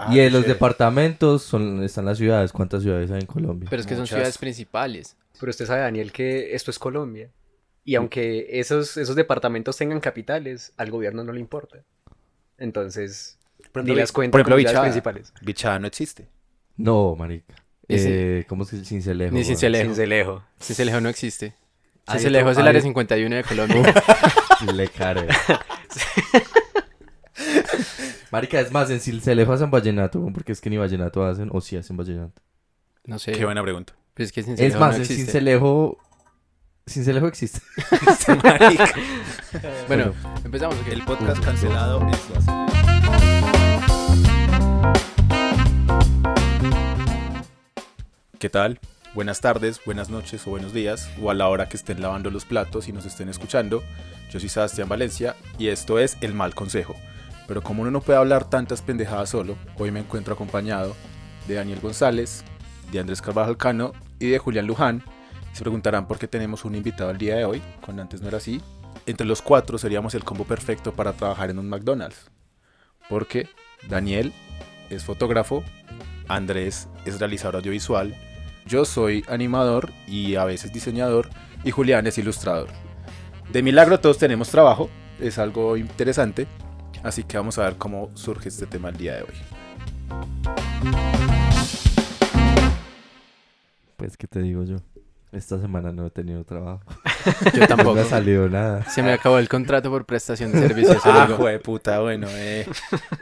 Ah, y qué los chévere. departamentos son, están las ciudades. ¿Cuántas ciudades hay en Colombia? Pero es que son ciudades principales. Pero usted sabe, Daniel, que esto es Colombia. Y aunque esos, esos departamentos tengan capitales, al gobierno no le importa. Entonces, Por ni ejemplo, las cuentan por ejemplo, Bichada. principales. Bichada no existe. No, marica. Eh, ¿Cómo es que Cincelejo? Ni. Cincelejo. Cincelejo. Cincelejo no existe. Hay Cincelejo es el área 51 de Colombia. Le care. Marica, es más, en Cincelejo hacen vallenato, porque es que ni vallenato hacen, o sí hacen vallenato. No sé. Qué buena pregunta. Pero es que Cincelejo Es más, no en. Cincelejo... Cincelejo existe. Bueno, empezamos. El podcast cancelado es ¿Qué tal? Buenas tardes, buenas noches o buenos días, o a la hora que estén lavando los platos y nos estén escuchando. Yo soy Sebastián Valencia y esto es El Mal Consejo. Pero como uno no puede hablar tantas pendejadas solo, hoy me encuentro acompañado de Daniel González, de Andrés Carvajal Cano y de Julián Luján. Se preguntarán por qué tenemos un invitado el día de hoy, cuando antes no era así. Entre los cuatro seríamos el combo perfecto para trabajar en un McDonald's. Porque Daniel es fotógrafo, Andrés es realizador audiovisual, yo soy animador y a veces diseñador y Julián es ilustrador. De milagro todos tenemos trabajo, es algo interesante, así que vamos a ver cómo surge este tema el día de hoy. Pues, ¿qué te digo yo? Esta semana no he tenido trabajo. Yo No tampoco. me ha salido nada. Se me acabó el contrato por prestación de servicios. Ah, jue puta, bueno, eh,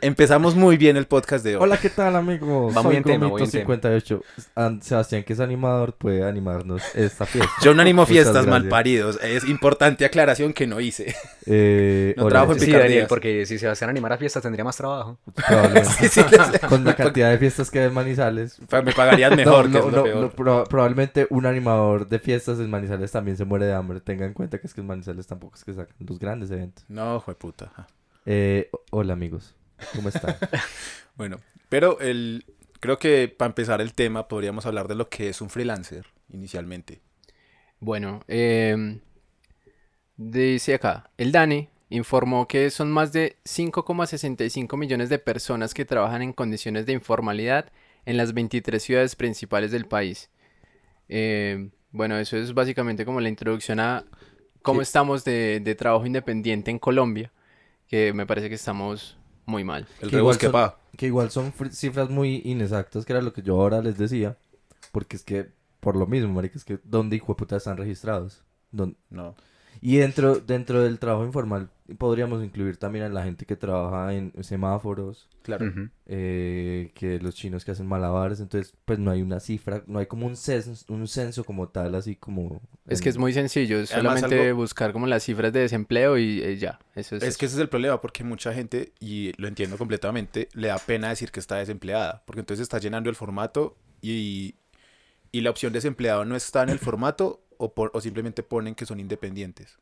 empezamos muy bien el podcast de hoy. Hola, ¿qué tal, amigos? Va muy Soy en tema, muy en tema. 58. An- Sebastián, que es animador, puede animarnos esta fiesta. Yo no animo fiestas malparidos, es importante aclaración que no hice. Eh, No hola, trabajo en Sí. Daniel, porque si se va a hacer animar a fiestas tendría más trabajo. probablemente. Sí, sí, les- Con la cantidad de fiestas que hay en Manizales. Me pagarían mejor, no, que no, es lo no, peor. no, proba- probablemente un animador de fiestas en Manizales también se muere de hambre. Tengan en cuenta que es que en Manizales tampoco es que sacan los grandes eventos. No, jue puta. Eh, hola, amigos. ¿Cómo están? Bueno, pero el, creo que para empezar el tema podríamos hablar de lo que es un freelancer inicialmente. Bueno, eh, dice acá, el DANE informó que son más de 5,65 millones de personas que trabajan en condiciones de informalidad en las 23 ciudades principales del país. Eh, bueno, eso es básicamente como la introducción a cómo Sí. estamos de, de trabajo independiente en Colombia, que me parece que estamos muy mal. El Que igual pa. que igual son fr- cifras muy inexactas, que era lo que yo ahora les decía. Porque es que, por lo mismo, marica, es que ¿dónde hijo de puta están registrados? ¿Dónde- No. Y dentro, dentro del trabajo informal podríamos incluir también a la gente que trabaja en semáforos, Claro. Eh, que los chinos que hacen malabares, entonces pues no hay una cifra, no hay como un censo, un censo como tal, así como... Es que es muy sencillo, es Además, solamente algo- buscar como las cifras de desempleo y eh, ya, eso es. Es que ese es el problema, porque mucha gente, y lo entiendo completamente, le da pena decir que está desempleada, porque entonces está llenando el formato y, y la opción desempleado no está en el formato o, por- o simplemente ponen que son independientes.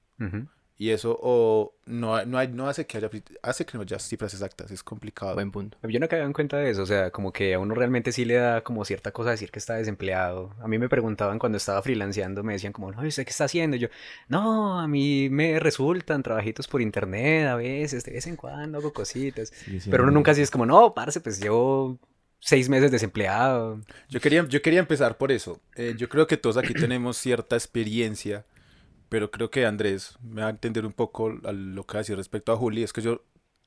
Y eso o no, no, hay, no hace que haya hace que no haya cifras exactas, es complicado. Buen punto. Yo no caía en cuenta de eso, o sea, como que a uno realmente sí le da como cierta cosa decir que está desempleado. A mí me preguntaban cuando estaba freelanceando, me decían como, no, ¿y ¿usted qué está haciendo? Y yo, no, a mí me resultan trabajitos por internet a veces, de vez en cuando hago cositas. Pero uno nunca así es como, no, parce, pues llevo seis meses desempleado. Yo quería, yo quería empezar por eso. Eh, yo creo que todos aquí tenemos cierta experiencia, pero creo que Andrés me va a entender un poco a lo que va a decir respecto a Juli. Es que yo,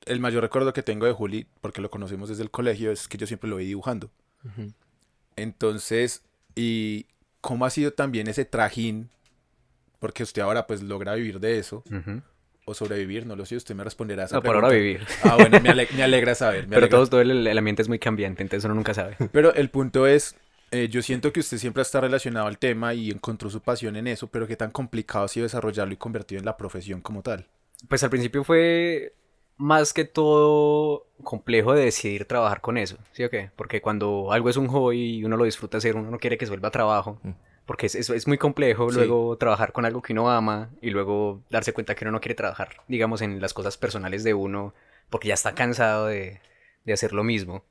el mayor recuerdo que tengo de Juli, porque lo conocemos desde el colegio, es que yo siempre lo vi dibujando. Ujú. Entonces, y cómo ha sido también ese trajín, porque usted ahora pues logra vivir de eso, Ujú. o sobrevivir, no lo sé, usted me responderá a esa No, por ahora pregunta. vivir. Ah, bueno, me, ale- me alegra saber. me Pero alegra todo, todo el, el ambiente es muy cambiante, entonces uno nunca sabe. Pero el punto es, eh, yo siento que usted siempre está relacionado al tema y encontró su pasión en eso, pero qué tan complicado ha sido desarrollarlo y convertirlo en la profesión como tal. Pues al principio fue más que todo complejo de decidir trabajar con eso, ¿sí o qué? Porque cuando algo es un hobby y uno lo disfruta hacer, uno no quiere que se vuelva trabajo. Mm. Porque es, es, es muy complejo Sí. luego trabajar con algo que uno ama y luego darse cuenta que uno no quiere trabajar, digamos, en las cosas personales de uno, porque ya está cansado de, de hacer lo mismo.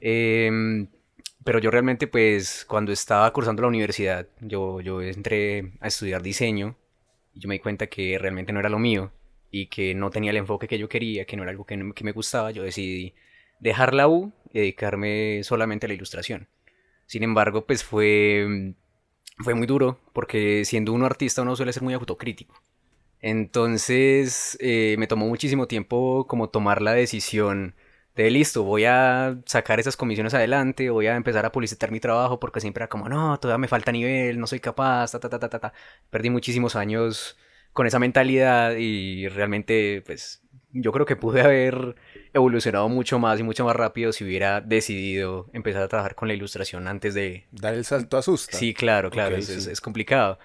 Em, pero yo realmente, pues, cuando estaba cursando la universidad, yo, yo entré a estudiar diseño y yo me di cuenta que realmente no era lo mío y que no tenía el enfoque que yo quería, que no era algo que, que me gustaba. Yo decidí dejar la U y dedicarme solamente a la ilustración. Sin embargo, pues fue, fue muy duro porque siendo uno artista uno suele ser muy autocrítico. Entonces eh, me tomó muchísimo tiempo como tomar la decisión de listo, voy a sacar esas comisiones adelante, voy a empezar a publicitar mi trabajo porque siempre era como, no, todavía me falta nivel, no soy capaz, ta, ta, ta, ta, ta, ta. Perdí muchísimos años con esa mentalidad y realmente, pues, yo creo que pude haber evolucionado mucho más y mucho más rápido si hubiera decidido empezar a trabajar con la ilustración antes de... Dar el salto asusta. Sí, claro, claro, Ok, es, es- sí. es complicado.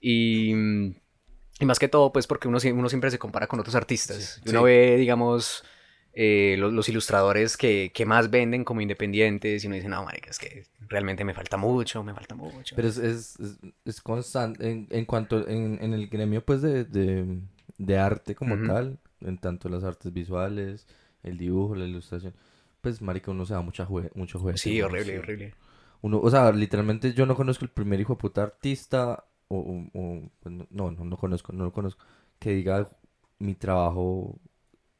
Y, y más que todo, pues porque uno, uno siempre se compara con otros artistas. Sí. Uno Sí. ve, digamos, eh, los, los ilustradores que, que más venden como independientes y uno dice, no, marica, es que realmente me falta mucho, me falta mucho. Pero es, es, es, es constante en, en cuanto en, en el gremio pues de, de, de arte como Ujú. tal, en tanto las artes visuales, el dibujo, la ilustración, pues marica uno se da mucha jue- mucho juego. sí, horrible, horrible. Uno, o sea, literalmente yo no conozco el primer hijo de puta artista, o, o- o, pues, no, no, no, no conozco, no lo conozco, que diga mi trabajo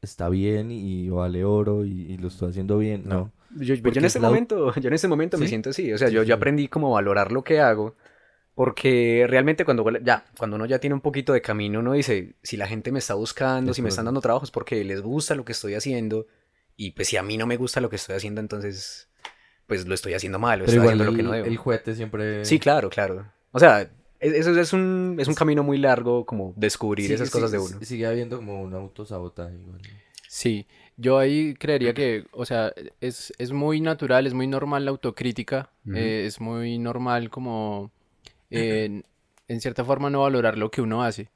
está bien y vale oro y, y lo estoy haciendo bien, no. Yo, yo en es este la- momento, yo en este momento me siento así. O sea, yo, yo aprendí como valorar lo que hago. Porque realmente cuando ya, cuando uno ya tiene un poquito de camino, uno dice, si la gente me está buscando, si me están dando trabajos porque les gusta lo que estoy haciendo. Y pues si a mí no me gusta lo que estoy haciendo, entonces pues lo estoy haciendo mal, o Pero estoy igual haciendo lo que no debo. el juguete siempre... Sí, claro, claro. O sea, eso es un, es un camino muy largo como descubrir sigue- esas cosas de uno. Sigue habiendo como un autosabotaje igual. Sí, yo ahí creería que, o sea, es, es muy natural, es muy normal la autocrítica, eh, es muy normal como, eh, en- en cierta forma, no valorar lo que uno hace.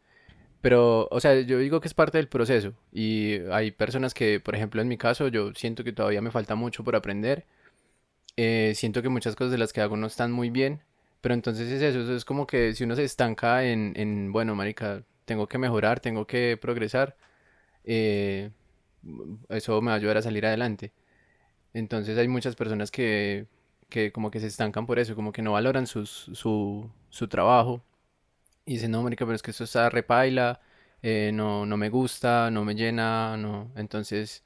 Pero, o sea, yo digo que es parte del proceso y hay personas que, por ejemplo, en mi caso, yo siento que todavía me falta mucho por aprender. eh, siento que muchas cosas de las que hago no están muy bien, pero entonces es eso, es como que si uno se estanca en, en bueno, marica, tengo que mejorar, tengo que progresar, eh, eso me va a ayudar a salir adelante. Entonces hay muchas personas que, que como que se estancan por eso, como que no valoran sus, su, su trabajo y dicen, no, marica, pero es que esto está repaila, eh, no, no me gusta, no me llena, no. Entonces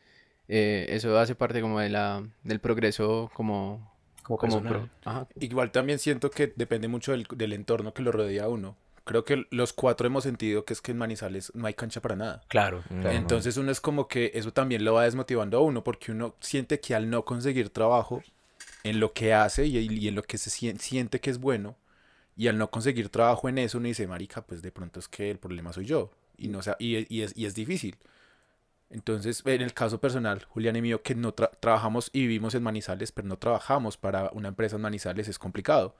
eh, eso hace parte como de la, del progreso como, Como pro- ajá, Igual también siento que depende mucho del, del entorno que lo rodea a uno. Creo que los cuatro hemos sentido que es que en Manizales no hay cancha para nada. Claro, claro. Entonces uno es como que eso también lo va desmotivando a uno porque uno siente que al no conseguir trabajo en lo que hace y, y en lo que se sien- siente que es bueno y al no conseguir trabajo en eso uno dice, marica, pues de pronto es que el problema soy yo y, no, y, y es, y es difícil. Entonces, en el caso personal, Julián y mío, que no tra- trabajamos y vivimos en Manizales, pero no trabajamos para una empresa en Manizales, es complicado.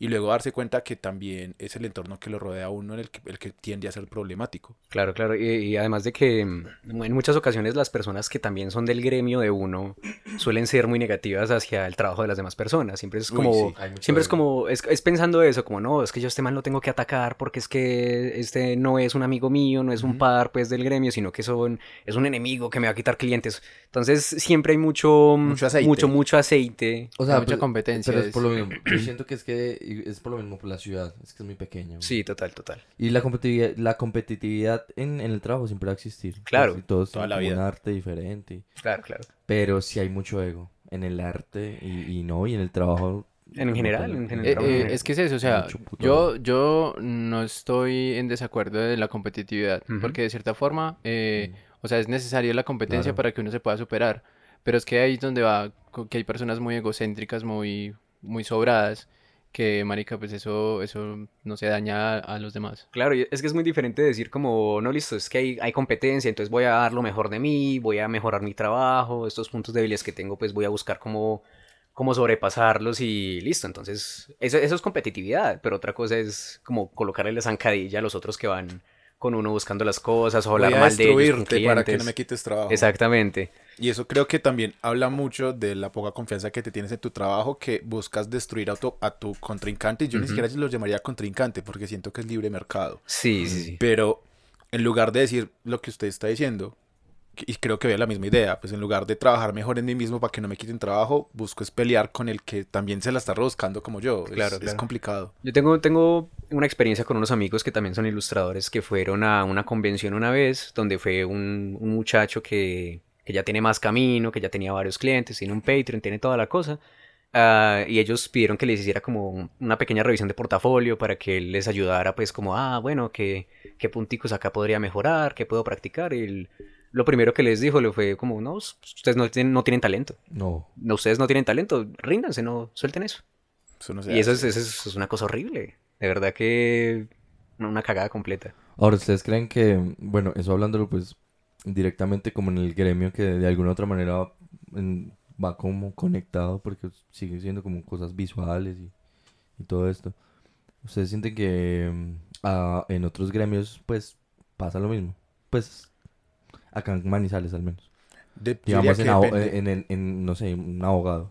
Y luego darse cuenta que también es el entorno que lo rodea a uno en el que, el que tiende a ser problemático. Claro, claro. Y, y además de que mm, en muchas ocasiones las personas que también son del gremio de uno suelen ser muy negativas hacia el trabajo de las demás personas. Siempre es Uy, como, sí, siempre es como, es, es pensando eso, como no, es que yo a este man lo tengo que atacar porque es que este no es un amigo mío, no es un par pues del gremio, sino que son, es un enemigo que me va a quitar clientes. Entonces siempre hay mucho, Mucho aceite. mucho, mucho aceite. O sea, mucha competencia, Pero es por lo mismo. Yo siento que es que es por lo mismo por la ciudad. Es que es muy pequeño. Sí, total, total. Y la competitividad, la competitividad en, en el trabajo siempre va a existir. Claro, Pues, y todos toda la como un vida. arte diferente. Claro, claro. Pero sí hay mucho ego en el arte y, y no, y en el trabajo. En general, en Eh, general. eh, es que es eso, o sea, yo, yo no estoy en desacuerdo de la competitividad, Ujú. porque de cierta forma, eh, o sea, es necesaria la competencia Claro. para que uno se pueda superar, pero es que ahí es donde va, que hay personas muy egocéntricas, muy, muy sobradas, que, marica, pues eso, eso no se daña a, los demás. Claro, es que es muy diferente decir como, no, listo, es que hay, hay competencia, entonces voy a dar lo mejor de mí, voy a mejorar mi trabajo, estos puntos débiles que tengo, pues voy a buscar cómo, cómo sobrepasarlos y listo. Entonces, eso, eso es competitividad, pero otra cosa es como colocarle la zancadilla a los otros que van con uno buscando las cosas o hablar Voy a mal de ellos con destruirte para que no me quites trabajo. Exactamente. Y eso creo que también habla mucho de la poca confianza que te tienes en tu trabajo, que buscas destruir a tu, a tu contrincante. Y yo ni siquiera lo llamaría contrincante, porque siento que es libre mercado. Sí, sí, sí. Pero en lugar de decir lo que usted está diciendo, y creo que ve la misma idea, pues en lugar de trabajar mejor en mí mismo para que no me quiten trabajo, busco es pelear con el que también se la está buscando como yo. Es- Claro, es, complicado. Yo tengo, tengo una experiencia con unos amigos que también son ilustradores que fueron a una convención una vez donde fue un, un muchacho que, que ya tiene más camino, que ya tenía varios clientes, tiene un Patreon, tiene toda la cosa. Ah, y ellos pidieron que les hiciera como una pequeña revisión de portafolio para que él les ayudara pues como, ah, bueno, ¿qué, qué punticos acá podría mejorar? ¿Qué puedo practicar? Y él- lo primero que les dijo le fue como, no, ustedes no tienen, no tienen talento. No. No, ustedes no tienen talento, ríndanse, no, suelten eso. Eso no Y eso es, eso es- eso es una cosa horrible. De verdad que una, cagada completa. Ahora, ¿ustedes creen que, bueno, eso hablándolo pues directamente como en el gremio que de alguna otra manera en- va como conectado porque sigue siendo como cosas visuales y, y todo esto? ¿Ustedes sienten que ah, en otros gremios pues pasa lo mismo? Pues acá en Manizales al menos. De- Digamos en, en, en- en, no sé, un abogado.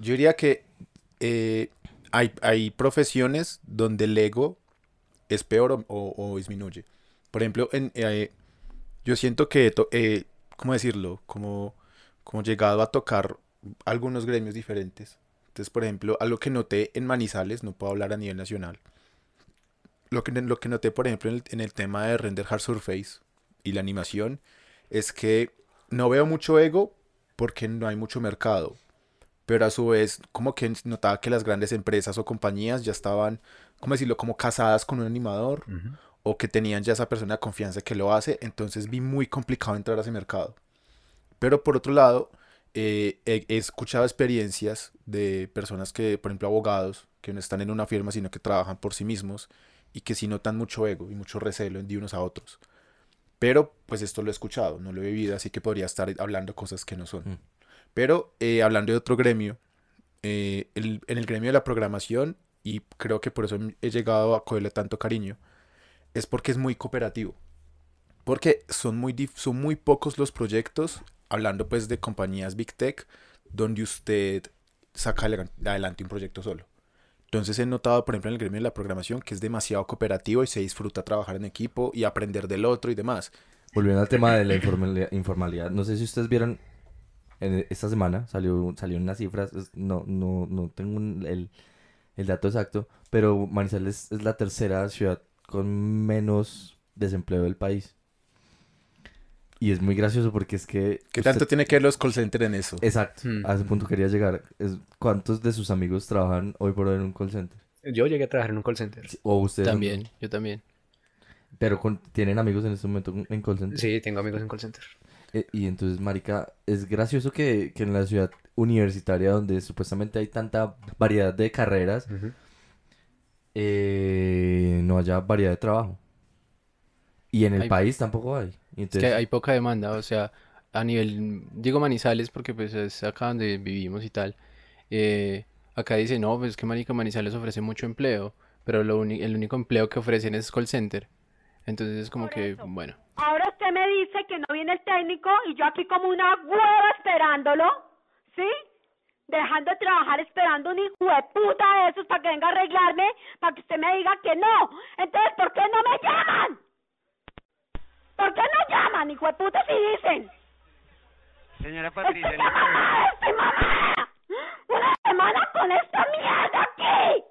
Yo diría que eh, hay, hay profesiones donde el ego es peor o, o- o disminuye. Por ejemplo, en, eh, yo siento que, to- eh, ¿cómo decirlo? Como, como llegado a tocar algunos gremios diferentes. Entonces, por ejemplo, algo que noté en Manizales, no puedo hablar a nivel nacional. Lo que, lo que noté, por ejemplo, en el, en el tema de render hard surface y la animación, es que no veo mucho ego porque no hay mucho mercado pero a su vez como que notaba que las grandes empresas o compañías ya estaban, ¿cómo decirlo?, como casadas con un animador o que tenían ya esa persona de confianza que lo hace, entonces vi muy complicado entrar a ese mercado. Pero por otro lado, eh, he, he escuchado experiencias de personas que, por ejemplo, abogados, que no están en una firma, sino que trabajan por sí mismos y que sí notan mucho ego y mucho recelo de unos a otros. Pero pues esto lo he escuchado, no lo he vivido, así que podría estar hablando cosas que no son. Mm. Pero eh, hablando de otro gremio, eh, el- en el gremio de la programación, y creo que por eso he llegado a cogerle tanto cariño, es porque es muy cooperativo. Porque son muy, son muy pocos los proyectos, hablando pues de compañías Big Tech, donde usted saca adelante un proyecto solo. Entonces he notado, por ejemplo, en el gremio de la programación, que es demasiado cooperativo y se disfruta trabajar en equipo y aprender del otro y demás. Volviendo al tema de la informalidad, no sé si ustedes vieron en esta semana salió salieron unas cifras, no no no tengo un- el, el dato exacto, pero Manizales es la tercera ciudad con menos desempleo del país. Y es muy gracioso porque es que ¿Qué usted- tanto tiene que ver los call centers en eso? Exacto, Hmm. a ese punto quería llegar. ¿Cuántos de sus amigos trabajan hoy por hoy en un call center? Yo llegué a trabajar en un call center. O ustedes También, yo también. pero con- tienen amigos en este momento en call center. Sí, tengo amigos en call center. Eh, y entonces, marica, es gracioso que, que en la ciudad universitaria donde supuestamente hay tanta variedad de carreras, eh, no haya variedad de trabajo. Y en el Hay- país tampoco hay. Es que hay poca demanda, o sea, a nivel, digo Manizales porque pues es acá donde vivimos y tal. eh, acá dice, no, pues es que marica Manizales ofrece mucho empleo, pero lo el único empleo que ofrecen es call center. Entonces es como Por que, eso. bueno, Ahora usted me dice que no viene el técnico y yo aquí como una hueva esperándolo, ¿sí? Dejando de trabajar esperando un hijo de puta de esos para que venga a arreglarme, para que usted me diga que no. Entonces, ¿por qué no me llaman? ¿Por qué no llaman, hijo de puta, si dicen? Señora ¡Estoy Patricia, le- mamada, estoy mamada! ¡Una semana con esta mierda aquí!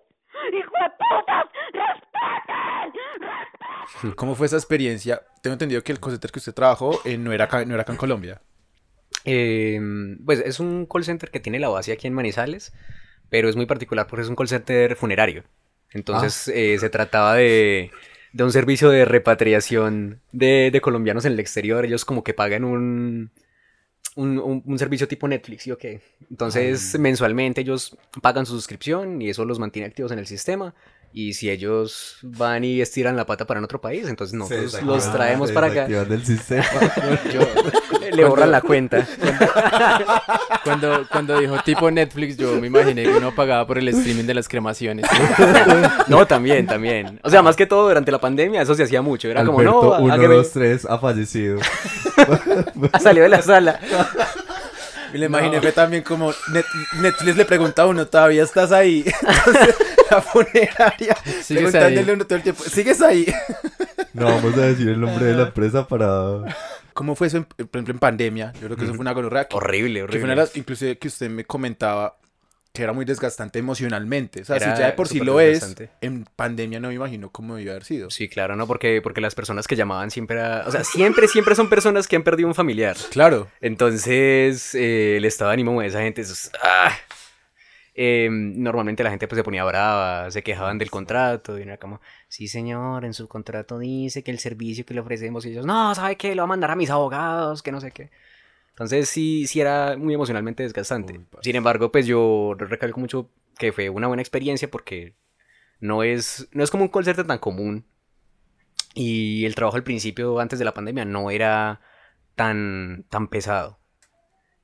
¡Hijo de putas! ¡Respeten! ¡Respeten! ¿Cómo fue esa experiencia? Tengo entendido que el call center que usted trabajó eh, no, era acá, no era acá en Colombia. Eh, pues es un call center que tiene la base aquí en Manizales, pero es muy particular porque es un call center funerario. Entonces eh, se trataba de, de un servicio de repatriación de, de colombianos en el exterior. Ellos como que pagan un, un, un- un servicio tipo Netflix, ¿sí o qué? Entonces mensualmente ellos pagan su suscripción y eso los mantiene activos en el sistema. Y si ellos van y estiran la pata para en otro país, entonces nosotros los traemos para acá. del sistema. yo, Le borran la cuenta. cuando, cuando dijo tipo Netflix, yo me imaginé que uno pagaba por el streaming de las cremaciones. No, también, también. O sea, más que todo durante la pandemia eso se hacía mucho. Era como, Alberto, no, uno, dos, tres, ha fallecido. salió de la sala. Y le imaginé fue también como Net- Netflix le pregunta a uno, ¿todavía estás ahí? Entonces, la funeraria, preguntándole a uno todo el tiempo, ¿sigues ahí? No vamos a decir el nombre de la empresa para... ¿Cómo fue eso, en- por ejemplo, en pandemia? Yo creo que eso fue una gonorrea. que- Horrible, Que fue horrible. una de las, inclusive que usted me comentaba que era muy desgastante emocionalmente. O sea, Era si ya de por sí lo es, en pandemia no me imagino cómo debió haber sido. Sí, claro, ¿no? Porque, porque las personas que llamaban siempre era... O sea, siempre, siempre son personas que han perdido un familiar. Claro. Entonces, eh, el estado de ánimo de esa gente es... ¡ah! Eh, normalmente la gente pues se ponía brava, se quejaban del contrato y era como, sí señor, en su contrato dice que el servicio que le ofrecemos y ellos, no, ¿sabe qué? Lo va a mandar a mis abogados, que no sé qué. Entonces sí, sí era muy emocionalmente desgastante. Uy. Sin embargo, pues yo recalco mucho que fue una buena experiencia porque no es, no es como un center tan común. Y el trabajo al principio, antes de la pandemia, no era tan, tan pesado.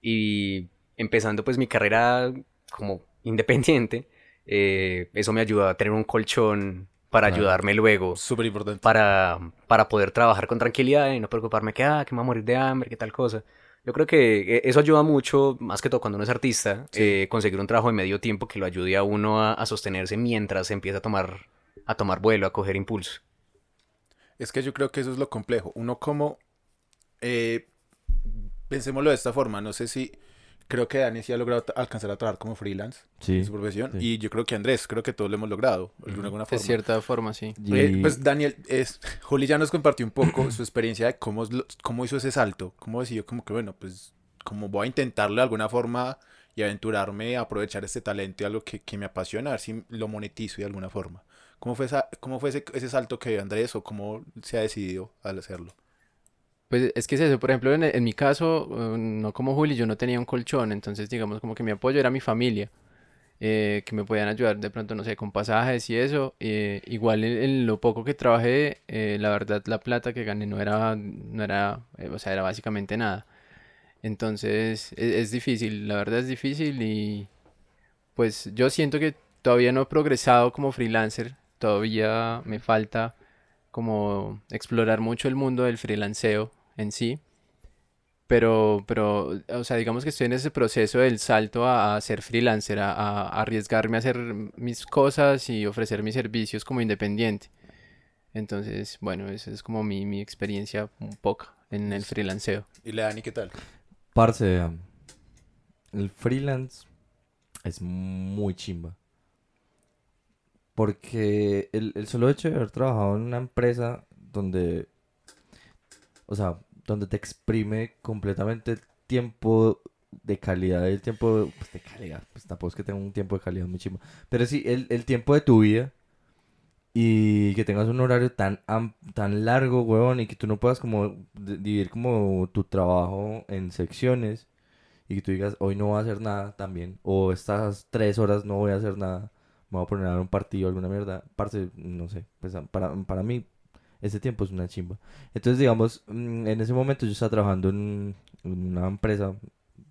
Y empezando pues mi carrera como independiente, eh, eso me ayudó a tener un colchón para Claro. ayudarme luego Súper importante. para, para poder trabajar con tranquilidad y no preocuparme que, ah, que me voy a morir de hambre, que tal cosa. Yo creo que eh, eso ayuda mucho, más que todo cuando uno es artista, eh, conseguir un trabajo de medio tiempo que lo ayude a uno a, a sostenerse mientras empieza a tomar, a tomar vuelo, a coger impulso. Es que yo creo que eso es lo complejo. Uno como... eh, pensémoslo de esta forma. No sé si... Creo que Dani sí ha logrado alcanzar a trabajar como freelance Sí. en su profesión. sí. Y yo creo que Andrés, creo que todos lo hemos logrado. De alguna, alguna De forma. cierta forma, sí. Y- Eh, pues Daniel, es, Juli ya nos compartió un poco su experiencia de cómo, cómo hizo ese salto, cómo decidió como que bueno, pues como voy a intentarlo de alguna forma y aventurarme a aprovechar este talento y algo que, que me apasiona, a ver si lo monetizo de alguna forma. ¿Cómo fue, esa, cómo fue ese, ese salto que dio Andrés o cómo se ha decidido al hacerlo? Pues es que es eso, por ejemplo, en, en mi caso, eh, no como Juli, yo no tenía un colchón, entonces digamos como que mi apoyo era mi familia, eh, que me podían ayudar de pronto, no sé, con pasajes y eso. eh, igual en, en lo poco que trabajé, eh, la verdad la plata que gané no era, no era, eh, o sea, era básicamente nada. Entonces es, es difícil, la verdad es difícil y pues yo siento que todavía no he progresado como freelancer, todavía me falta como explorar mucho el mundo del freelanceo en sí. Pero, pero, o sea, digamos que estoy en ese proceso del salto a, a ser freelancer, a, a arriesgarme a hacer mis cosas y ofrecer mis servicios como independiente. Entonces, bueno, esa es como mi, mi experiencia un poco en el freelanceo. Y le Dani, ¿qué tal? Parce, um, el freelance es muy chimba. Porque el, el solo hecho de haber trabajado en una empresa donde, o sea, donde te exprime completamente el tiempo de calidad, el tiempo pues, de calidad, pues tampoco es que tenga un tiempo de calidad muy chimba, pero sí, el, el tiempo de tu vida y que tengas un horario tan, tan largo, huevón, y que tú no puedas como di- dividir como tu trabajo en secciones y que tú digas, hoy no voy a hacer nada también, o estas tres horas no voy a hacer nada, me voy a poner a ver un partido, alguna mierda, parce, no sé, pues para, para mí ese tiempo es una chimba. Entonces, digamos, mm, en ese momento yo estaba trabajando en, una empresa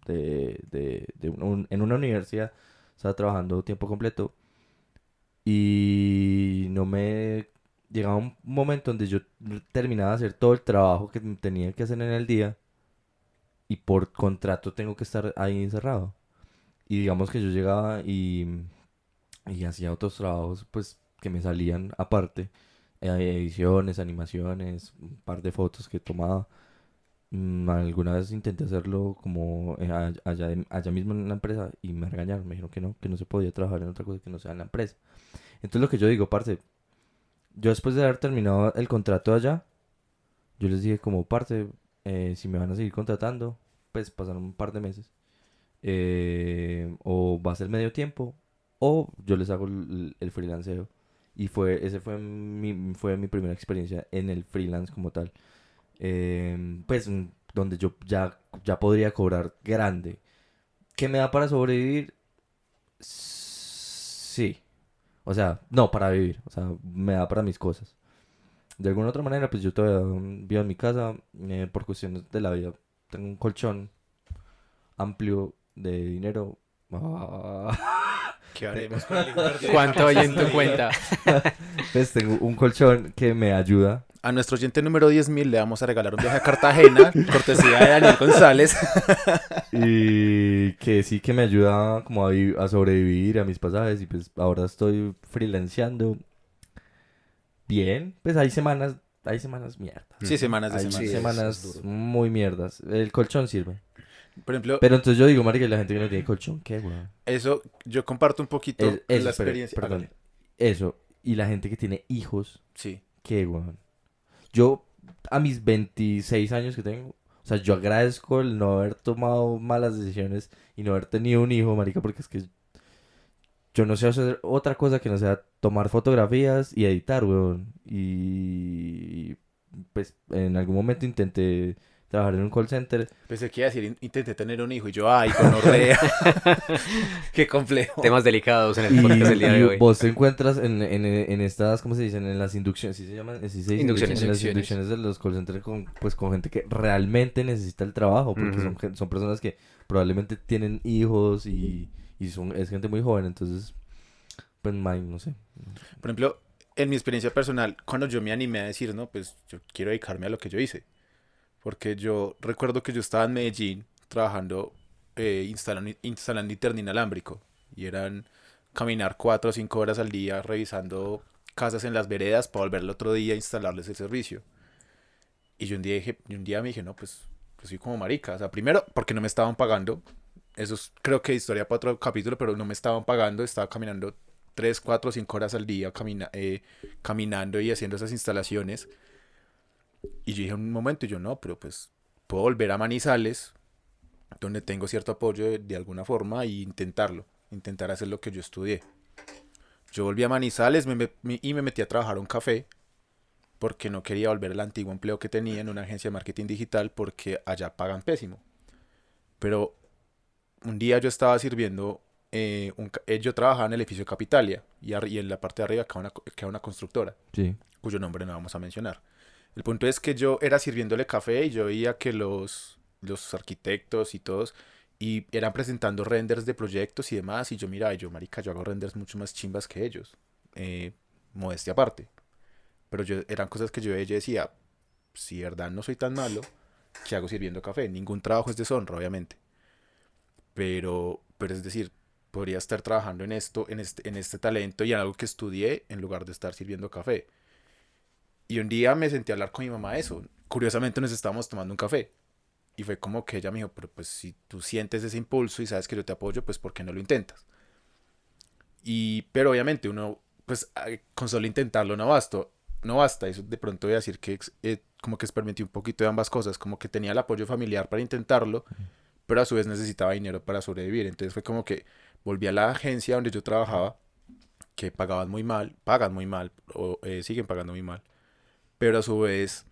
de, de, de un- en una universidad, estaba trabajando tiempo completo y no me llegaba un momento donde yo terminaba de hacer todo el trabajo que tenía que hacer en el día y por contrato tengo que estar ahí encerrado. Y digamos que yo llegaba y, y hacía otros trabajos pues que me salían aparte, ediciones, animaciones, un par de fotos que tomaba. Mm, alguna vez intenté hacerlo como eh, allá, allá mismo en la empresa y me regañaron, me dijeron que no, que no se podía trabajar en otra cosa que no sea en la empresa. Entonces lo que yo digo, parce, yo después de haber terminado el contrato allá, yo les dije como, parce, eh, si me van a seguir contratando, pues pasaron un par de meses. eh, o va a ser medio tiempo, o yo les hago el, el freelanceo. Y fue, ese fue mi, fue mi primera experiencia en el freelance como tal. Em, pues donde yo ya, ya podría cobrar grande. ¿Qué me da para sobrevivir? Sí. O sea, no para vivir. O sea, me da para mis cosas. De alguna otra manera, pues yo todavía mm, vivo en mi casa. eh, por cuestiones de la vida. Tengo un colchón amplio de dinero. Ah. ¿Qué haremos con el? ¿Cuánto hay en tu cuenta? Pues tengo un colchón que me ayuda. A nuestro oyente número 10.000 le vamos a regalar un viaje a Cartagena, cortesía de Daniel González. Y que sí que me ayuda como a, vi- a sobrevivir a mis pasajes. Y pues ahora estoy freelanceando. Bien, pues hay semanas, hay semanas mierdas. Sí, semanas de Hay semanas. Semanas muy mierdas. El colchón sirve. Por ejemplo, Pero entonces yo digo, marica, ¿y la gente que no tiene colchón, ¿qué, weón? eso yo comparto un poquito Es- eso, la pero- experiencia. perdón. Eso. Y la gente que tiene hijos, Sí. ¿qué, weón? Yo, a mis 26 años que tengo, o sea, yo agradezco el no haber tomado malas decisiones y no haber tenido un hijo, marica, porque es que yo no sé hacer otra cosa que no sea tomar fotografías y editar, weón. Y pues en algún momento intenté trabajar en un call center. Pensé que iba a decir, "In- intenté tener un hijo y yo, ay, gonorrea. Qué complejo. Temas delicados en el Y, podcast del día de y hoy. vos te encuentras en, en, en estas, ¿cómo se dicen? En las inducciones, ¿sí se llaman? ¿Sí se dice Inducciones. En las Inducciones. de los call centers con, pues, con gente que realmente necesita el trabajo, porque son, gen- son personas que probablemente tienen hijos y, y son, es gente muy joven, entonces, pues, man, no sé. Por ejemplo, en mi experiencia personal, cuando yo me animé a decir, no, pues yo quiero dedicarme a lo que yo hice. Porque yo recuerdo que yo estaba en Medellín trabajando, eh, instalando, instalando internet inalámbrico. Y eran caminar cuatro o cinco horas al día revisando casas en las veredas para volver el otro día a instalarles el servicio. Y yo un día, dije, y un día me dije, no, pues yo soy como marica. O sea, primero, porque no me estaban pagando. Eso es, creo que historia para otro capítulo, pero no me estaban pagando. Estaba caminando 3, 4, 5 horas al día camina, eh, caminando y haciendo esas instalaciones. Y yo dije en un momento, yo no, pero pues puedo volver a Manizales, donde tengo cierto apoyo de, de alguna forma, e intentarlo, intentar hacer lo que yo estudié. Yo volví a Manizales me me- me- y me metí a trabajar a un café, porque no quería volver al antiguo empleo que tenía en una agencia de marketing digital, porque allá pagan pésimo. Pero un día yo estaba sirviendo eh, un eh, yo trabajaba en el edificio Capitalia y, y en la parte de arriba queda una, queda una constructora, Sí. cuyo nombre no vamos a mencionar. El punto es que yo era sirviéndole café y yo veía que los, los arquitectos y todos y eran presentando renders de proyectos y demás y yo miraba, y yo marica, yo hago renders mucho más chimbas que ellos, eh, modestia aparte. Pero yo, eran cosas que yo veía decía, si de verdad no soy tan malo, ¿qué hago sirviendo café? Ningún trabajo es deshonra, obviamente. Pero, pero es decir, podría estar trabajando en esto, en este, en este talento y en algo que estudié en lugar de estar sirviendo café. Y un día me senté a hablar con mi mamá de eso. Curiosamente nos estábamos tomando un café. Y fue como que ella me dijo, pero pues si tú sientes ese impulso y sabes que yo te apoyo, pues ¿por qué no lo intentas? Y, pero obviamente uno, pues con solo intentarlo no basta. No basta, eso de pronto voy a decir que eh, como que experimenté un poquito de ambas cosas, como que tenía el apoyo familiar para intentarlo, pero a su vez necesitaba dinero para sobrevivir. Entonces fue como que volví a la agencia donde yo trabajaba, que pagaban muy mal, pagan muy mal, o eh, siguen pagando muy mal, pero a su vez,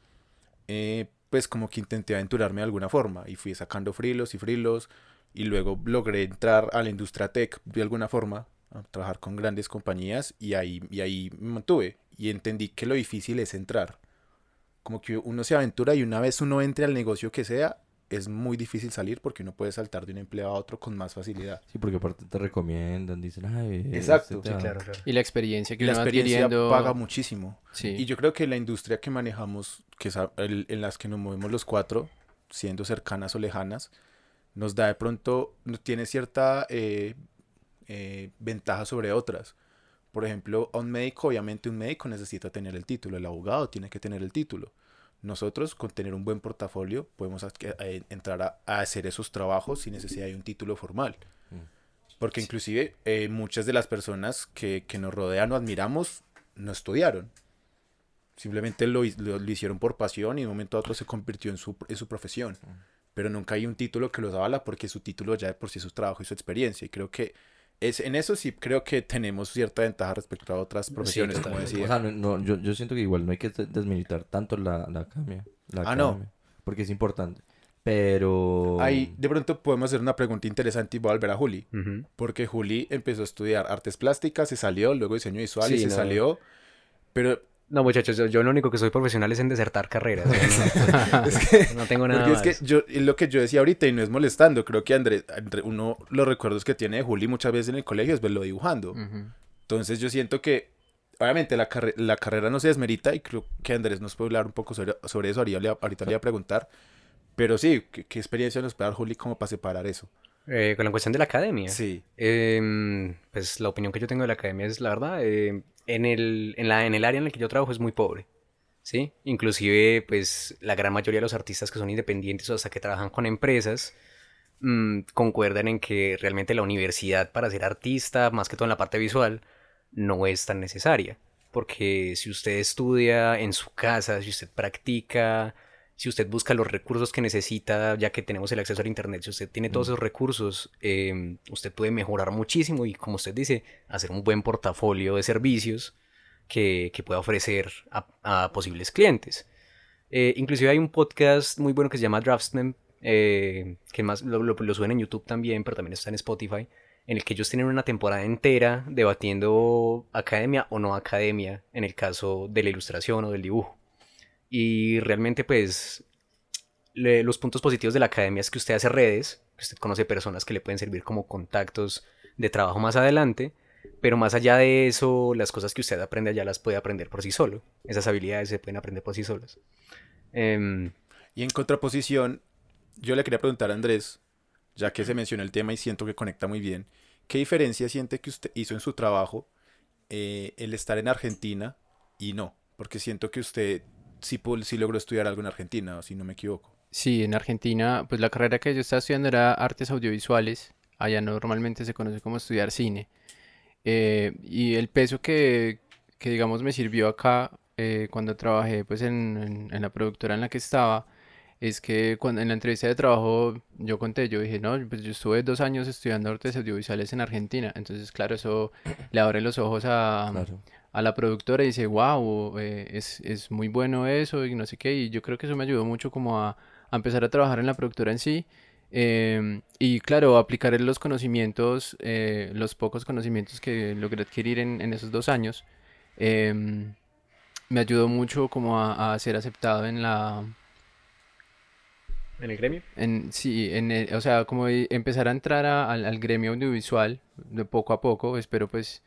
eh, pues como que intenté aventurarme de alguna forma y fui sacando frilos y frilos y luego logré entrar a la industria tech de alguna forma, a trabajar con grandes compañías y ahí, y ahí me mantuve y entendí que lo difícil es entrar. Como que uno se aventura y una vez uno entre al negocio que sea, es muy difícil salir porque uno puede saltar de un empleo a otro con más facilidad. Sí, porque aparte te recomiendan, dicen, ay, este Exacto. te Sí, va". claro, claro. Y la experiencia que la uno experiencia adquiriendo. paga muchísimo. Sí. Y yo creo que la industria que manejamos, que es el- en las que nos movemos los cuatro, siendo cercanas o lejanas, nos da de pronto, nos tiene cierta eh, eh, ventaja sobre otras. Por ejemplo, a un médico, obviamente un médico necesita tener el título, el abogado tiene que tener el título. Nosotros, con tener un buen portafolio, podemos entrar a, a hacer esos trabajos sin necesidad de un título formal. Porque inclusive eh, muchas de las personas que, que nos rodean o admiramos no estudiaron. Simplemente lo, lo- lo hicieron por pasión y de un momento a otro se convirtió en su, en su profesión. Pero nunca hay un título que los avala porque su título ya de por sí es su trabajo y su experiencia. Y creo que es, en eso sí creo que tenemos cierta ventaja respecto a otras profesiones, como totalmente. decía. O sea, no, no, yo, yo siento que igual no hay que de- desmilitar tanto la, la academia. la Ah, no. academia, Porque es importante. Pero... Ahí de pronto podemos hacer una pregunta interesante y voy a volver a Juli. Ujú. Porque Juli empezó a estudiar artes plásticas, se salió, luego diseño visual y Sí, se no. salió. Pero No, muchachos, yo, yo lo único que soy profesional es en desertar carreras. yo no, es que no tengo nada Porque más. es que yo, lo que yo decía ahorita y no es molestando, creo que Andrés, André- uno los recuerdos que tiene de Juli muchas veces en el colegio es verlo dibujando. Ujú. Entonces yo siento que, obviamente la, carre- la carrera no se desmerita y creo que Andrés nos puede hablar un poco sobre, sobre eso, ahorita le, ahorita le voy a preguntar. Pero sí, ¿qué, qué experiencia nos puede dar Juli como para separar eso? Eh, con la cuestión de la academia. Sí, Em, pues la opinión que yo tengo de la academia es la verdad, em, en, el, en, la, en el área en la que yo trabajo es muy pobre, ¿sí? Inclusive, pues la gran mayoría de los artistas que son independientes o hasta que trabajan con empresas, mm, concuerdan en que realmente la universidad para ser artista, más que todo en la parte visual, no es tan necesaria. Porque si usted estudia en su casa, si usted practica, si usted busca los recursos que necesita, ya que tenemos el acceso al Internet, si usted tiene todos esos recursos, eh, usted puede mejorar muchísimo y, como usted dice, hacer un buen portafolio de servicios que, que pueda ofrecer a, a posibles clientes. Eh, inclusive hay un podcast muy bueno que se llama Draftsman, eh, que más lo, lo, lo suben en YouTube también, pero también está en Spotify, en el que ellos tienen una temporada entera debatiendo academia o no academia, en el caso de la ilustración o del dibujo. Y realmente pues le- los puntos positivos de la academia es que usted hace redes, que usted conoce personas que le pueden servir como contactos de trabajo más adelante, pero más allá de eso, las cosas que usted aprende allá las puede aprender por sí solo. Esas habilidades se pueden aprender por sí solas. Em, Y en contraposición, yo le quería preguntar a Andrés, ya que se mencionó el tema y siento que conecta muy bien, ¿qué diferencia siente que usted hizo en su trabajo eh, el estar en Argentina y no? Porque siento que usted sí, sí logró estudiar algo en Argentina, si no me equivoco. Sí, en Argentina, pues la carrera que yo estaba estudiando era artes audiovisuales. Allá normalmente se conoce como estudiar cine. Eh, y el peso que, que, digamos, me sirvió acá eh, cuando trabajé pues en, en- en la productora en la que estaba, es que cuando en la entrevista de trabajo yo conté, yo dije, no, pues yo estuve dos años estudiando artes audiovisuales en Argentina. Entonces, claro, eso le abre los ojos a, Claro. A la productora y dice, wow, es, es muy bueno eso y no sé qué. Y yo creo que eso me ayudó mucho como a, a empezar a trabajar en la productora en sí. em, y claro, aplicar los conocimientos, eh, los pocos conocimientos que logré adquirir en, en esos dos años, em, me ayudó mucho como a, a ser aceptado en la, ¿En el gremio? en, sí, en el- o sea, como empezar a entrar a- al, al gremio audiovisual de poco a poco, espero pues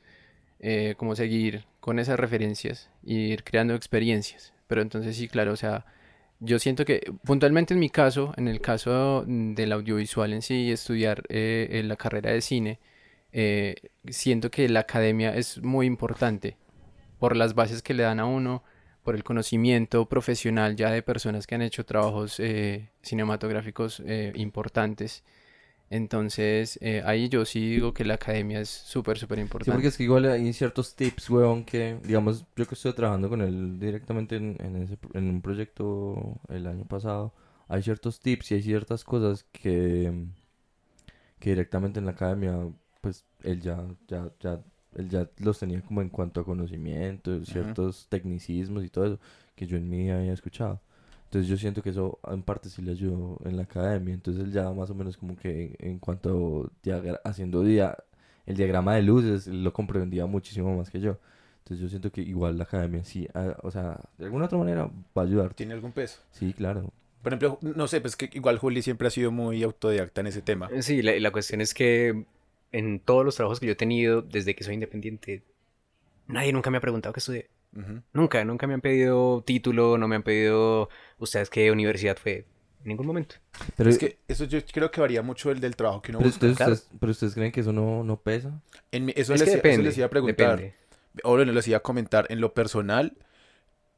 eh, como seguir con esas referencias y ir creando experiencias. Pero entonces sí, claro, o sea, yo siento que puntualmente en mi caso, en el caso del audiovisual en sí, estudiar eh, en la carrera de cine, eh, siento que la academia es muy importante por las bases que le dan a uno, por el conocimiento profesional ya de personas que han hecho trabajos eh, cinematográficos importantes. Entonces, eh, ahí yo sí digo que la academia es súper, súper Sí, importante. porque es que igual hay ciertos tips, weón, que, digamos, yo que estoy trabajando con él directamente en, en, ese, en un proyecto el año pasado, hay ciertos tips y hay ciertas cosas que, que directamente en la academia, pues, él ya, ya, ya, él ya los tenía como en cuanto a conocimiento, ciertos tecnicismos y todo eso, que yo en mí había escuchado. Entonces yo siento que eso en parte sí le ayudó en la academia. Entonces él ya más o menos como que en cuanto diagra- haciendo dia- el diagrama de luces él lo comprendía muchísimo más que yo. Entonces yo siento que igual la academia sí, o sea, de alguna otra manera va a ayudarte. ¿Tiene algún peso? Sí, claro. Por ejemplo, no sé, pues que igual Juli siempre ha sido muy autodidacta en ese tema. Sí, la, la cuestión es que en todos los trabajos que yo he tenido desde que soy independiente, nadie nunca me ha preguntado qué estudié. Nunca, nunca me han pedido título, no me han pedido ustedes qué universidad fue. En ningún momento. Pero, Es que eso yo creo que varía mucho el del trabajo que uno pero busca. ustedes, claro. ustedes- pero ustedes creen que eso no, no pesa. En mi- eso, es les, que eso depende. les iba a preguntar. depende. O bueno, les iba a comentar. En lo personal,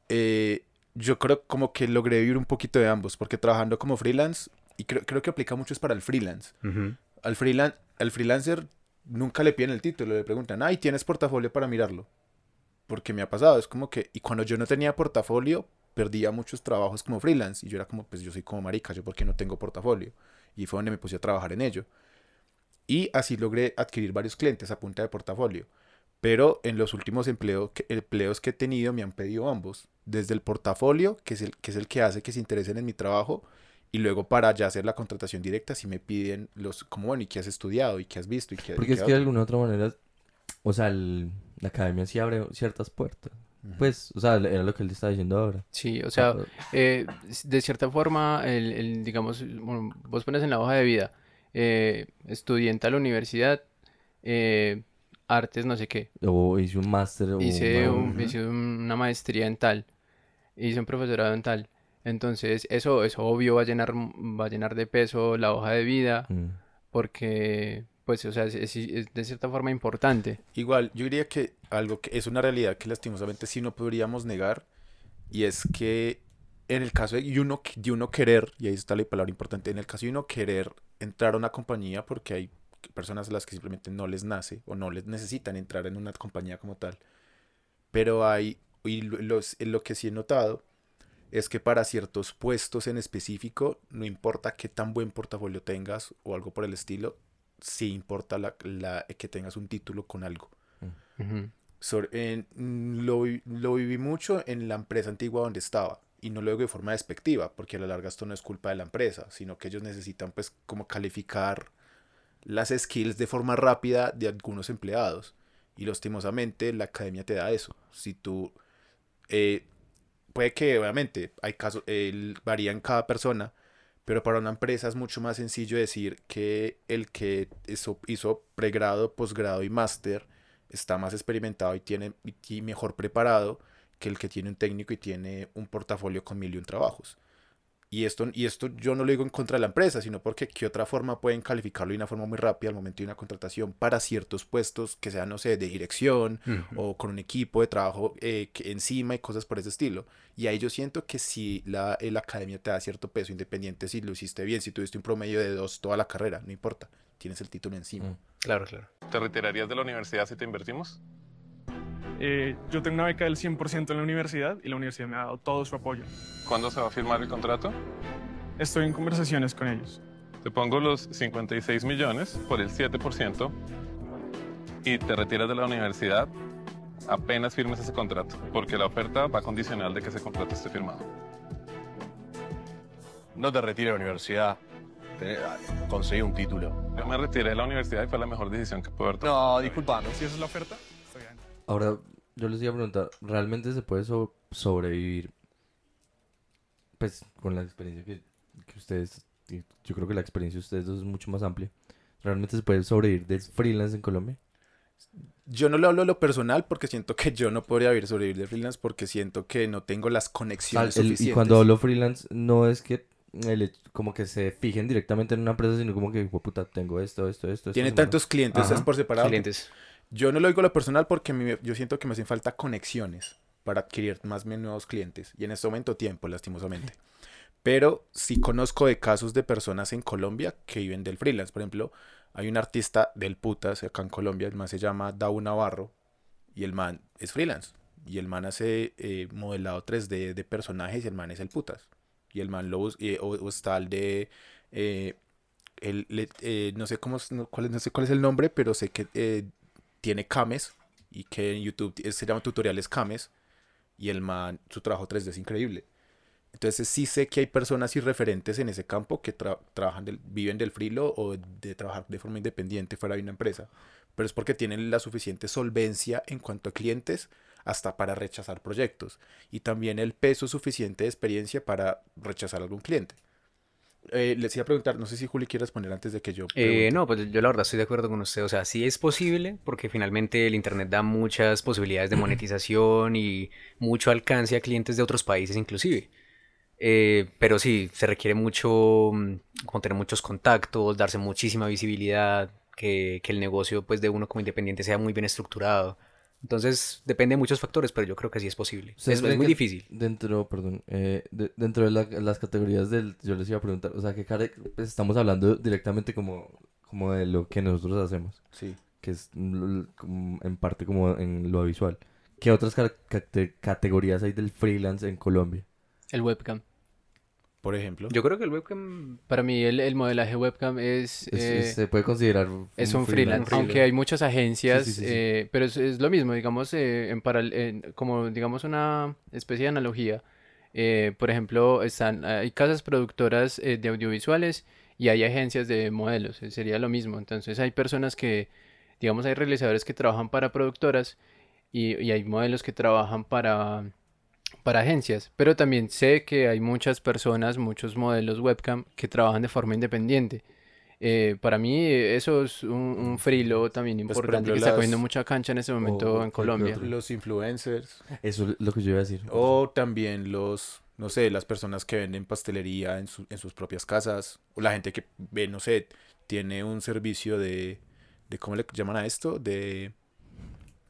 eh, yo creo como que logré vivir un poquito de ambos, porque trabajando como freelance, y creo, creo que aplica mucho es para el freelance. Al, freelan al freelancer nunca le piden el título, le preguntan, ay, ¿tienes portafolio para mirarlo? Porque me ha pasado, es como que, y cuando yo no tenía portafolio, perdía muchos trabajos como freelance, y yo era como, pues yo soy como marica, yo porque no tengo portafolio, y fue donde me puse a trabajar en ello. Y así logré adquirir varios clientes a punta de portafolio. Pero en los últimos empleo- que- empleos que he tenido me han pedido ambos. Desde el portafolio, que es el, que es el que hace que se interesen en mi trabajo, y luego para ya hacer la contratación directa, si me piden los, como bueno, ¿y qué has estudiado? ¿Y qué has visto? ¿Y qué, y Porque qué es que de otro?". alguna otra manera, o sea, el- la academia sí abre ciertas puertas. Pues, o sea, era lo que él te estaba diciendo ahora. Sí, o sea, eh, de cierta forma, el, el, digamos, bueno, vos pones en la hoja de vida, eh, estudiante a la universidad, eh, artes no sé qué, O hice un máster o hice, una- un- hice una maestría en tal, hice un profesorado en tal, entonces eso, eso obvio va a llenar, va a llenar de peso la hoja de vida, Mm. porque, pues, o sea, es, de cierta forma importante. Igual, yo diría que algo que es una realidad que lastimosamente sí no podríamos negar, y es que en el caso de uno, de uno querer, y ahí está la palabra importante, en el caso de uno querer entrar a una compañía porque hay personas a las que simplemente no les nace o no les necesitan entrar en una compañía como tal. Pero hay, y lo- los, lo que sí he notado es que para ciertos puestos en específico, no importa qué tan buen portafolio tengas o algo por el estilo, sí importa la, la- que tengas un título con algo. Ujú. Sobre- en- mm, lo, lo viví mucho en la empresa antigua donde estaba. Y no lo digo de forma despectiva, porque a la larga esto no es culpa de la empresa, sino que ellos necesitan pues como calificar las skills de forma rápida de algunos empleados. Y lastimosamente la academia te da eso. Si tú... eh, puede que obviamente hay casos, el- varía en cada persona, pero para una empresa es mucho más sencillo decir que el que hizo, pregrado, posgrado y máster está más experimentado y tiene y mejor preparado que el que tiene un técnico y tiene un portafolio con mil y un trabajos. Y esto, y esto yo no lo digo en contra de la empresa, sino porque qué otra forma pueden calificarlo de una forma muy rápida al momento de una contratación para ciertos puestos que sean, no sé, de dirección o con un equipo de trabajo eh, que encima y cosas por ese estilo. Y ahí yo siento que si la, eh, la academia te da cierto peso, independiente si lo hiciste bien, si tuviste un promedio de dos toda la carrera, no importa, tienes el título encima. Claro, claro. ¿Te retirarías de la universidad si te invertimos? Eh, yo tengo una beca del 100% en la universidad y la universidad me ha dado todo su apoyo. ¿Cuándo se va a firmar el contrato? Estoy en conversaciones con ellos. Te pongo los 56 millones por el 7% y te retiras de la universidad apenas firmes ese contrato, porque la oferta va condicional de que ese contrato esté firmado. No te retires de la universidad. Conseguí un título. Yo me retiré de la universidad y fue la mejor decisión que pude haber tomado. No, disculpame. Si esa es la oferta, estoy adentro. Ahora, yo les iba a preguntar, ¿realmente se puede so- sobrevivir? Pues con la experiencia que, que ustedes, yo creo que la experiencia de ustedes dos es mucho más amplia. ¿Realmente se puede sobrevivir de freelance en Colombia? Yo no lo hablo de lo personal porque siento que yo no podría vivir sobrevivir de freelance porque siento que no tengo las Al- conexiones el- suficientes. y cuando hablo freelance, no es que el como que se fijen directamente en una empresa, sino como que, "Hijo puta, tengo esto, esto, esto. esto Tiene semana". tantos clientes Ajá. es por separado. que- Clientes. Yo no lo digo lo personal porque me- yo siento que me hacen falta conexiones para adquirir más bien nuevos clientes. Y en este momento tiempo, lastimosamente. Pero sí conozco de casos de personas en Colombia que viven del freelance. Por ejemplo, hay un artista del putas acá en Colombia, el man se llama Dau Navarro y el man es freelance. Y el man hace eh, modelado 3D de personajes y el man es el putas. Y el man lo eh, o, o está el de... eh, el- le- eh, no sé cómo no, cuál no sé cuál es el nombre, pero sé que eh, tiene cames y que en YouTube t- se llama tutoriales cames y el man, su trabajo 3D es increíble. Entonces sí sé que hay personas y referentes en ese campo que tra- trabajan del- viven del freelo o de trabajar de forma independiente fuera de una empresa, pero es porque tienen la suficiente solvencia en cuanto a clientes hasta para rechazar proyectos y también el peso suficiente de experiencia para rechazar algún cliente. Eh, les iba a preguntar, no sé si Juli quiere responder antes de que yo Eh, no, pues yo la verdad estoy de acuerdo con usted. O sea, sí es posible porque finalmente el Internet da muchas posibilidades de monetización y mucho alcance a clientes de otros países inclusive. Eh, pero sí, se requiere mucho, mm, como tener muchos contactos, darse muchísima visibilidad, que, que el negocio pues de uno como independiente sea muy bien estructurado. Entonces depende de muchos factores, pero yo creo que sí es posible. ¿Ustedes Es, muy difícil. Dentro, perdón, eh, de- dentro de la- las categorías del, yo les iba a preguntar, o sea, que pues, estamos hablando directamente como, como de lo que nosotros hacemos, Sí. que es en parte como en lo visual. ¿Qué otras categorías hay del freelance en Colombia? El webcam. Por ejemplo. Yo creo que el webcam Para mí el, el modelaje webcam es... Es- eh, es- se puede considerar Es un freelance, aunque hay muchas agencias, Sí, sí, sí, sí. eh, pero es, es lo mismo, digamos, eh, en paral- en- como digamos una especie de analogía. eh, por ejemplo, están, hay casas productoras eh, de audiovisuales y hay agencias de modelos, eh, sería lo mismo. Entonces hay personas que, digamos, hay realizadores que trabajan para productoras y, y hay modelos que trabajan para, para agencias, pero también sé que hay muchas personas, muchos modelos webcam que trabajan de forma independiente. Eh, para mí eso es un, un frilo también Pues, por importante ejemplo, que está cogiendo mucha cancha en ese momento o en Colombia. Los influencers. Eso es lo que yo iba a decir. O también los, no sé, las personas que venden pastelería en, su- en sus propias casas. O la gente que ve, no sé, tiene un servicio de, de ¿cómo le llaman a esto? De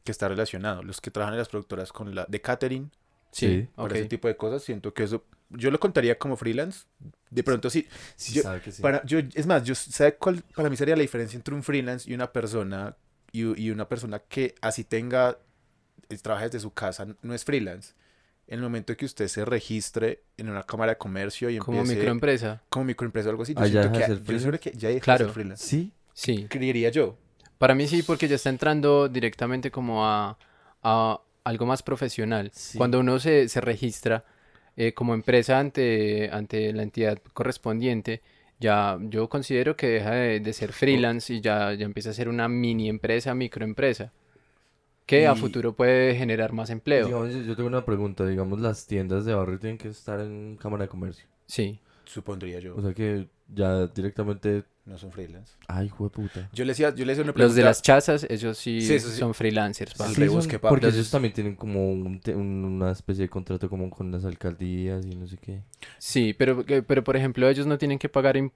que está relacionado. Los que trabajan en las productoras con la, de catering, Sí, Para ese tipo de cosas, siento que eso, yo lo contaría como freelance. De pronto sí. Sí, yo- sabe que sí. Para, yo, es más, yo ¿sabe cuál para mí sería la diferencia entre un freelance y una persona y, y una persona que así tenga eh, trabaja desde su casa no es freelance? En el momento que usted se registre en una cámara de comercio y Como empiece microempresa. como microempresa o algo así, yo Ah, ya siento que ser yo que ya deja de Claro. ser freelance. Sí, Sí. Creería yo. Para mí sí, porque ya está entrando directamente como a, a algo más profesional. Sí. Cuando uno se, se registra eh, como empresa ante, ante la entidad correspondiente, ya yo considero que deja de, de ser freelance y ya, ya empieza a ser una mini empresa, microempresa, que a futuro puede generar más empleo. digamos, yo tengo una pregunta. Digamos, las tiendas de barrio tienen que estar en cámara de comercio. Sí. Supondría yo. O sea que ya directamente... no son freelance. Ay, puta. Yo le decía, yo le decía una pregunta. Los de las chazas, ellos sí, Sí, eso sí. son freelancers. pa. Sí, son- porque los- ellos también tienen como un una especie de contrato como con las alcaldías y no sé qué. Sí, pero, que- pero por ejemplo ellos no tienen que pagar, eh,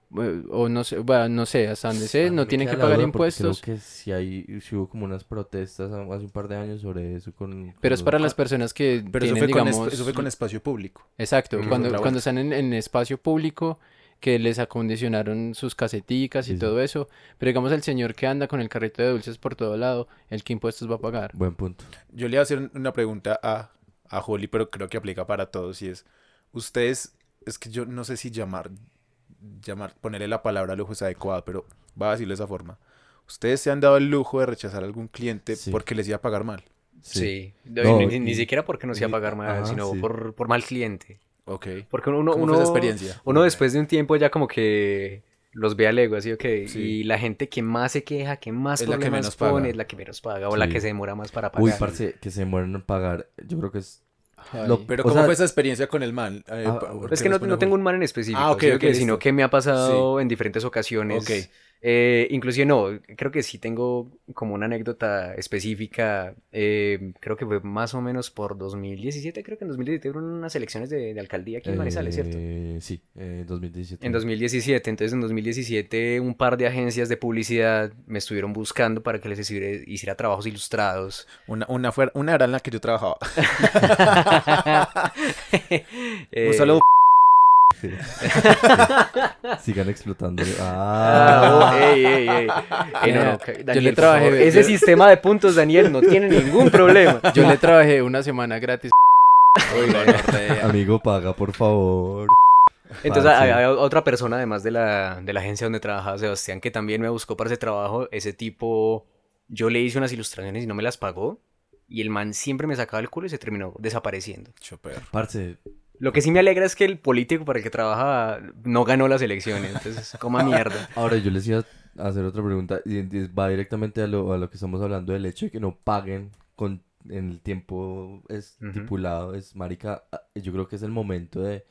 o no sé, bueno, no sé, hasta donde sé, no tienen que pagar porque creo impuestos, que si hay, si hubo como unas protestas hace un par de años sobre eso con... pero con es para los- las personas que Pero eso tienen, fue, con, digamos, esp- eso fue con espacio público. exacto, cuando, cuando están en, en espacio público, que les acondicionaron sus caseticas y Sí, sí. todo eso, pero digamos el señor que anda con el carrito de dulces por todo lado, el que impuestos va a pagar. Buen punto. Yo le iba a hacer una pregunta a, a Holly, pero creo que aplica para todos y es, ustedes, es que yo no sé si llamar, llamar, ponerle la palabra lujo es adecuada, pero va a decirlo de esa forma. Ustedes se han dado el lujo de rechazar a algún cliente Sí. porque les iba a pagar mal. Sí. No, No, ni, ni y- siquiera porque nos iba a pagar mal, ajá, sino sí. por, por mal cliente. Ok. Porque uno, ¿Cómo uno, fue esa experiencia? uno después de un tiempo ya como que los ve a lego, así, ok. Sí. Y la gente que más se queja, que más Es la que problemas menos paga. pone, es la que menos paga. O la que se demora más para pagar. Uy, parce, que se mueren en pagar. Yo creo que es... Lo- Pero O ¿cómo sea- fue esa experiencia con el man? Eh, Ah, pa- bueno. ¿por Es que no, no tengo un man en específico, Ah, ok, ¿sí? ok, Ok, sino listo. que me ha pasado en diferentes ocasiones. Ok. Eh, inclusive no, creo que sí tengo como una anécdota específica. eh, creo que fue más o menos por 2017. Creo que en 2017 hubo unas elecciones de, de alcaldía aquí en Manizales, ¿cierto? Eh, Sí, eh, 2017. En 2017, entonces en 2017 un par de agencias de publicidad me estuvieron buscando para que les hiciera, hiciera trabajos ilustrados. Una, una, fue- una era en la que yo trabajaba. Eh, Un saludo. Sí. Sigan explotando. Ah, Ah, oh, ey, ey, ey. Ey, no, no, Yo ca- le Daniel, trabajé- favor, yo- Ese sistema de puntos, Daniel, no tiene ningún problema. Yo le trabajé una semana gratis. amigo, paga, por favor. Entonces hay otra persona además de la, de la agencia donde trabajaba Sebastián que también me buscó para ese trabajo. Ese tipo, yo le hice unas ilustraciones y no me las pagó. Y el man siempre me sacaba el culo y se terminó desapareciendo. Chopper. Parce, Lo que sí me alegra es que el político para el que trabajaba no ganó las elecciones. Entonces, coma mierda. ahora yo les iba a hacer otra pregunta. Y y va directamente a lo, a lo que estamos hablando del hecho de que no paguen con, en el tiempo estipulado. Es, marica, ah, yo creo que es el momento de...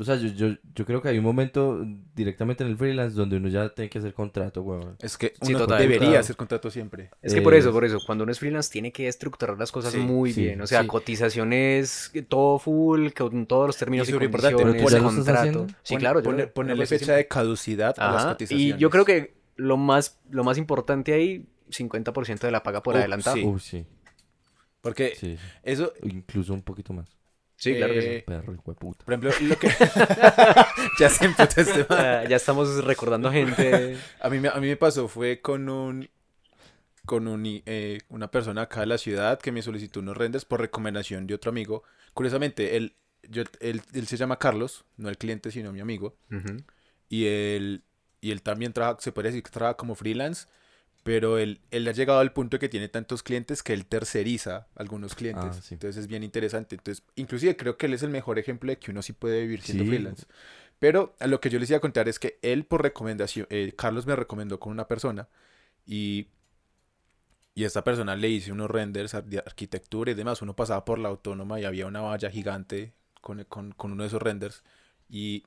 O sea, yo, yo, yo creo que hay un momento directamente en el freelance donde uno ya tiene que hacer contrato, weón. Es que Sí, uno debería claro. hacer contrato siempre. Es que por eso, Es- por eso, cuando uno es freelance tiene que estructurar las cosas Sí, muy sí, bien. O sea, sí. cotizaciones, todo full, con todos los términos Y y, súper importante, condiciones, ¿pero tú ya lo estás contrato. Sí, claro. yo ponerle fecha de caducidad a las cotizaciones. Y yo creo que lo más, lo más importante ahí, 50% de la paga por Uh, adelantado. sí. Sí, Porque sí. eso, Incluso un poquito más. Claro que sí. Eh, Perro, hijo de puta. por ejemplo, lo que... ya se emputó este man. Ya estamos recordando gente. A mí, me- a mí me pasó fue con un con un, eh, una persona acá de la ciudad que me solicitó unos renders por recomendación de otro amigo. Curiosamente, él, yo, él, él se llama Carlos, no el cliente, sino mi amigo. Y él, y él también trabaja, se puede decir que trabaja como freelance, pero él, él ha llegado al punto de que tiene tantos clientes que él terceriza algunos clientes. Ah, sí. Entonces es bien interesante. Entonces, inclusive creo que él es el mejor ejemplo de que uno sí puede vivir siendo Sí. freelance. Pero a lo que yo les iba a contar es que él por recomendación, eh, Carlos me recomendó con una persona y, y esta persona le hice unos renders de arquitectura y demás. Uno pasaba por la autónoma y había una valla gigante con, con, con uno de esos renders y,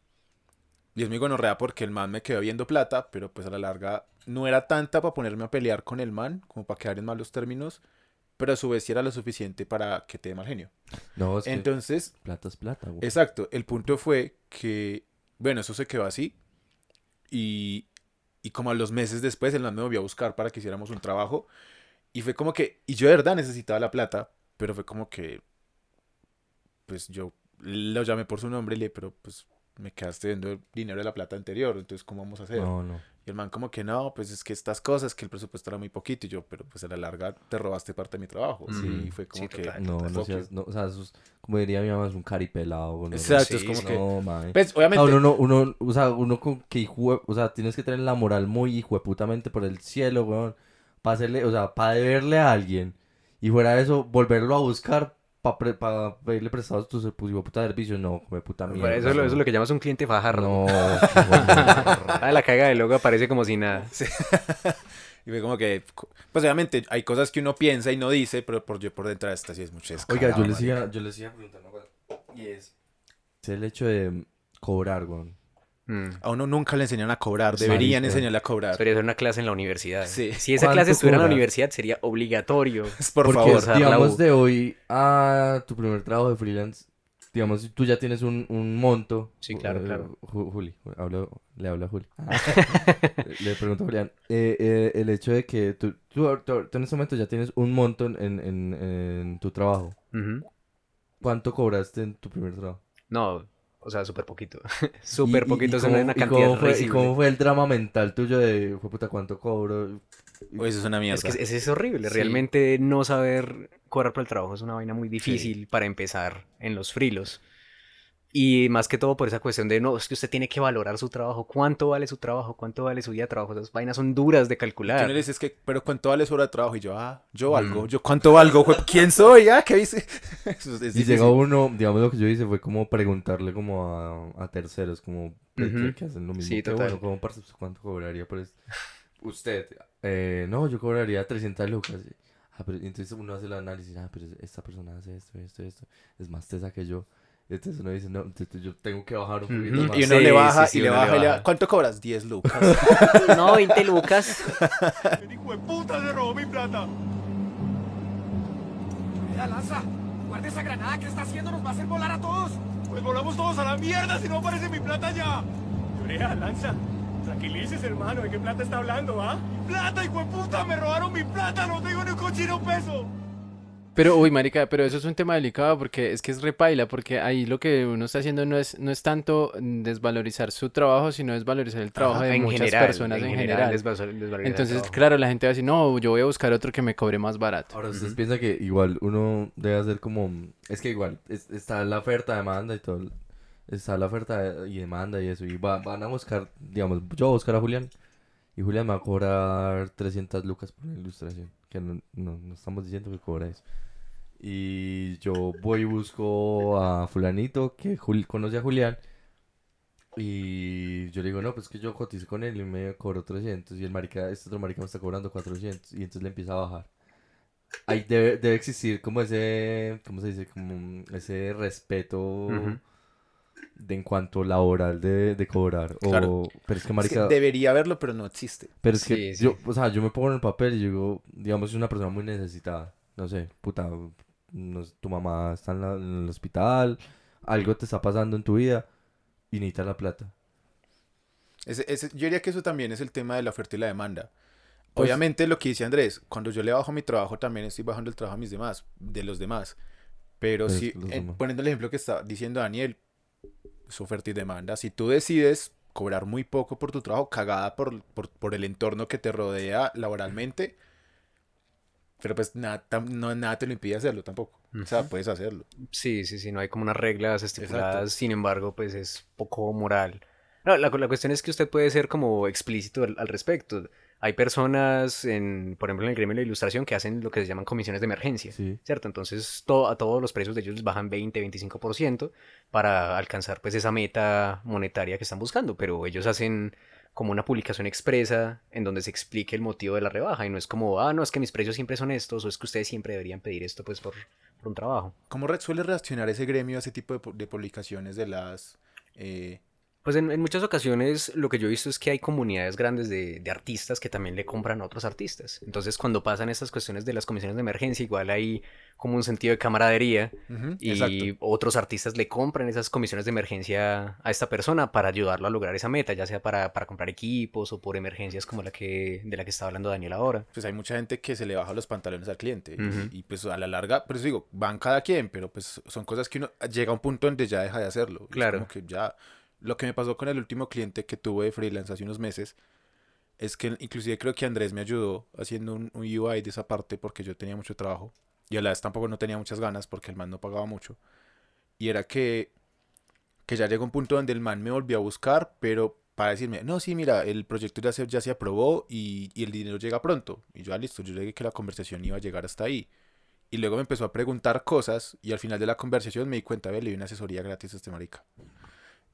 y es muy gonorrea porque el man me quedó viendo plata, pero pues a la larga no era tanta para ponerme a pelear con el man, como para quedar en malos términos, pero a su vez sí era lo suficiente para que te dé mal genio. No, es que Entonces, plata es plata, güey. Exacto, el punto fue que, bueno, eso se quedó así y, y como a los meses después el man me volvió a buscar para que hiciéramos un trabajo y fue como que, y yo de verdad necesitaba la plata, pero fue como que, pues yo lo llamé por su nombre y le pero pues me quedaste viendo dinero de la plata anterior, entonces ¿cómo vamos a hacer? No, no. Y el man como que no, pues es que estas cosas, que el presupuesto era muy poquito, y yo, pero pues a la larga te robaste parte de mi trabajo. Sí, fue como Sí, que... total. No, no seas, no, o sea, eso es, como diría mi mamá, es un caripelado. No, Exacto, es Sí, como sí. que... No, mae. Pues obviamente... uno, no, uno, o sea, uno con que hijo, o sea, tienes que tener la moral muy hijueputamente por el cielo, weón, para hacerle, o sea, para deberle a alguien, y fuera de eso, volverlo a buscar para pedirle prestados tus pues, puta servicios, no, come puta mierda. eso, es lo, eso es lo que llamas un cliente fajardo. No, Ah, la caga de logo aparece como si nada. Y fue como que... Pues obviamente hay cosas que uno piensa y no dice, pero por yo por dentro de esta sí es mucho Oiga, yo les iba, yo les iba a preguntar una cosa, y es, es el hecho de cobrar, weón. Mm. A uno nunca le enseñan a cobrar, Marica. deberían enseñarle a cobrar. Debería ser una clase en la universidad. Sí. Si esa ¿Cuánto clase estuviera en la universidad, sería obligatorio. Por Porque, favor. digamos, de hoy a tu primer trabajo de freelance, digamos, tú ya tienes un, un monto. Sí, claro, eh, claro. Ju- Juli, hablo- le habla a Juli. le pregunto a Julián, eh, eh, el hecho de que tú, tú, tú- tú en este momento ya tienes un monto en, en, en- en tu trabajo. ¿Cuánto cobraste en tu primer trabajo? No, o sea, súper poquito. súper poquito, y es cómo- una y cantidad cómo fue, ¿Y risible. cómo fue el drama mental tuyo de, "Jue puta, cuánto cobro? Uy, eso es una mierda. Es que es, es horrible, Sí. realmente no saber cobrar por el trabajo es una vaina muy difícil para empezar en los frilos. Y más que todo por esa cuestión de, no, es que usted tiene que valorar su trabajo, cuánto vale su trabajo, cuánto vale su día de trabajo, esas vainas son duras de Tú calcular. le dices que, pero ¿cuánto vale su hora de trabajo? Y yo, ah, yo valgo. Mm. Yo, ¿cuánto valgo? ¿Quién soy? Ah, ¿qué dice? Eso es Y llegó uno, digamos lo que yo hice fue como preguntarle como a, a terceros, como pues, que, Ujú. que hacen lo mismo Sí, total. uno, como parce, ¿usted ¿cuánto cobraría por esto? Usted, eh, no, yo cobraría 300 lucas. Ah, pero entonces uno hace el análisis, ah, pero esta persona hace esto, esto, esto, es más tesa que yo. Entonces uno dice, no, entonces yo tengo que bajar un poquito más. Y uno Sí, le baja sí, sí, y le baja y le baja. baja. ¿Cuánto cobras? 10 lucas. No, 20 lucas. ¡El hijo de puta se robó mi plata! ¡Mira, lanza! ¡Guarda esa granada que está haciendo! ¡Nos va a hacer volar a todos! ¡Pues volamos todos a la mierda si no aparece mi plata ya! Llorea, lanza. Tranquilices, hermano. ¿De qué plata está hablando, ah? ¡Plata, hijo de puta! ¡Me robaron mi plata! ¡No tengo ni un cochino peso! Pero, uy, marica, pero eso es un tema delicado porque es que es repaila, porque ahí lo que uno está haciendo no es, no es tanto desvalorizar su trabajo, sino desvalorizar el trabajo de muchas general, personas en, en general. Entonces, claro, la gente va a decir, no, yo voy a buscar otro que me cobre más barato. Ahora, ¿ustedes piensan que igual uno debe hacer como... Es que igual, es- está la oferta, demanda y todo. Está la oferta y demanda y eso. Y va- van a buscar, digamos, yo voy a buscar a Julián. Y Julián me va a cobrar 300 lucas por la ilustración. Que no, no, no estamos diciendo que cobra eso. Y yo voy y busco a fulanito que Jul- conoce a Julián. Y yo le digo, no, pues que yo cotice con él y me cobró 300. Y el marica, este otro marica me está cobrando 400. Y entonces le empieza a bajar ahí debe, debe existir como ese, ¿cómo se dice? Como ese respeto Ujú. De en cuanto laboral de, de cobrar. O, Claro. pero es que Es que marica, debería haberlo, pero no existe. pero es que Sí, yo, o sea, yo me pongo en el papel y yo digo, digamos, es una persona muy necesitada. No sé, puta, no sé, tu mamá está en, la- en el hospital, algo te está pasando en tu vida y necesitas la plata. Ese- ese- yo diría que eso también es el tema de la oferta y la demanda. Pues- Obviamente lo que dice Andrés, cuando yo le bajo mi trabajo también estoy bajando el trabajo a mis demás, de los demás. Pero si, eh, poniendo el ejemplo que está diciendo Daniel, es oferta y demanda. Si tú decides cobrar muy poco por tu trabajo, cagada por, por, por el entorno que te rodea laboralmente, pero pues nada, no, nada te lo impide hacerlo tampoco. O sea, puedes hacerlo. Sí, sí, sí, no hay como unas reglas estipuladas, Exacto. sin embargo, pues es poco moral. No, la, la cuestión es que usted puede ser como explícito al, al respecto. Hay personas, en, por ejemplo, en el gremio de la ilustración que hacen lo que se llaman comisiones de emergencia, Sí. ¿cierto? Entonces to- a todos los precios de ellos les bajan 20, 25% para alcanzar pues esa meta monetaria que están buscando, pero ellos hacen como una publicación expresa en donde se explique el motivo de la rebaja y no es como, ah, no, es que mis precios siempre son estos o es que ustedes siempre deberían pedir esto pues por, por un trabajo. ¿Cómo suele reaccionar ese gremio a ese tipo de, de publicaciones de las... eh, Pues en, en muchas ocasiones lo que yo he visto es que hay comunidades grandes de, de artistas que también le compran a otros artistas. Entonces cuando pasan estas cuestiones de las comisiones de emergencia, igual hay como un sentido de camaradería Ujú, y exacto. otros artistas le compran esas comisiones de emergencia a esta persona para ayudarlo a lograr esa meta, ya sea para, para comprar equipos o por emergencias como la que, de la que está hablando Daniel ahora. Pues hay mucha gente que se le baja los pantalones al cliente. y- Ujú. y, pues a la larga, pues digo, van cada quien, pero pues son cosas que uno llega a un punto donde ya deja de hacerlo. y es Claro. como que ya. Lo que me pasó con el último cliente que tuve de freelance hace unos meses es que inclusive creo que Andrés me ayudó haciendo un, un UI de esa parte porque yo tenía mucho trabajo y a la vez tampoco no tenía muchas ganas porque el man no pagaba mucho. Y era que, que ya llegó un punto donde el man me volvió a buscar, pero para decirme, no, sí, mira, el proyecto ya se, ya se aprobó y, y el dinero llega pronto. Y yo, ah, listo, yo llegué que la conversación iba a llegar hasta ahí. Y luego me empezó a preguntar cosas y al final de la conversación me di cuenta, ve, le di una asesoría gratis a este marica.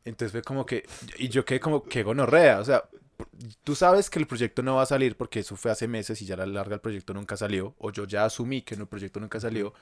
Entonces fue como que, y yo quedé como que gonorrea, o sea, tú sabes que el proyecto no va a salir porque eso fue hace meses y ya a la larga el proyecto nunca salió, o yo ya asumí que el proyecto nunca salió,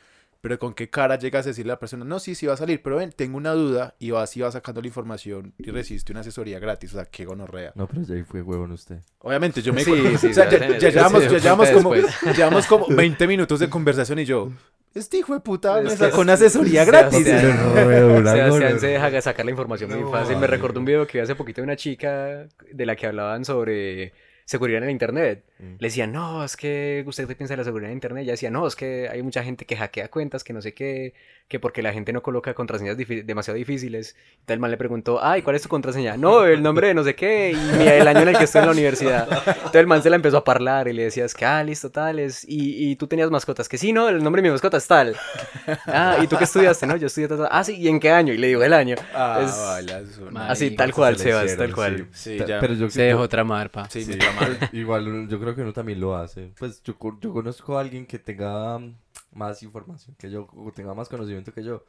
pero con qué cara llegas a decirle a la persona, no, sí, sí va a salir, pero ven, tengo una duda y vas y vas sacando la información y recibiste una asesoría gratis, o sea, qué gonorrea. No, pero ya ahí fue huevón usted. Obviamente, yo me Sí, o sea, se ya, llevamos, Sí, ya llevamos como, llevamos como 20 minutos de conversación y yo, este hijo de puta me sacó una es- asesoría se gratis. Sebastián se deja sacar la información muy fácil. Me recordó un video que vi hace poquito de una chica de la que hablaban sobre seguridad en el internet. Mm. Le decían, no, es que usted qué piensa de la seguridad en internet. Y ella decía, no, es que hay mucha gente que hackea cuentas, que no sé qué, que porque la gente no coloca contraseñas demasiado difíciles. Entonces el man le preguntó, ay, ¿cuál es tu contraseña? No, el nombre de no sé qué, y ni el año en el que estoy en la universidad. Entonces el man se la empezó a parlar y le decías que, ah, listo, tales. Y, y tú tenías mascotas, que sí, no, el nombre de mi mascota es tal. Ah, ¿y tú qué estudiaste? No, yo estudié tal, tal. Ah, sí, ¿y en qué año? Y le digo el año. Ah, Es-. Marica, Así, tal cual, Sebas, hicieron, tal cual. Sí, ya. Pero yo Se dejó tramar, pa. Sí, Sí. me Igual uno- yo creo que uno también lo hace. Pues yo, yo conozco a alguien que tenga más información que yo, o tenga más conocimiento que yo.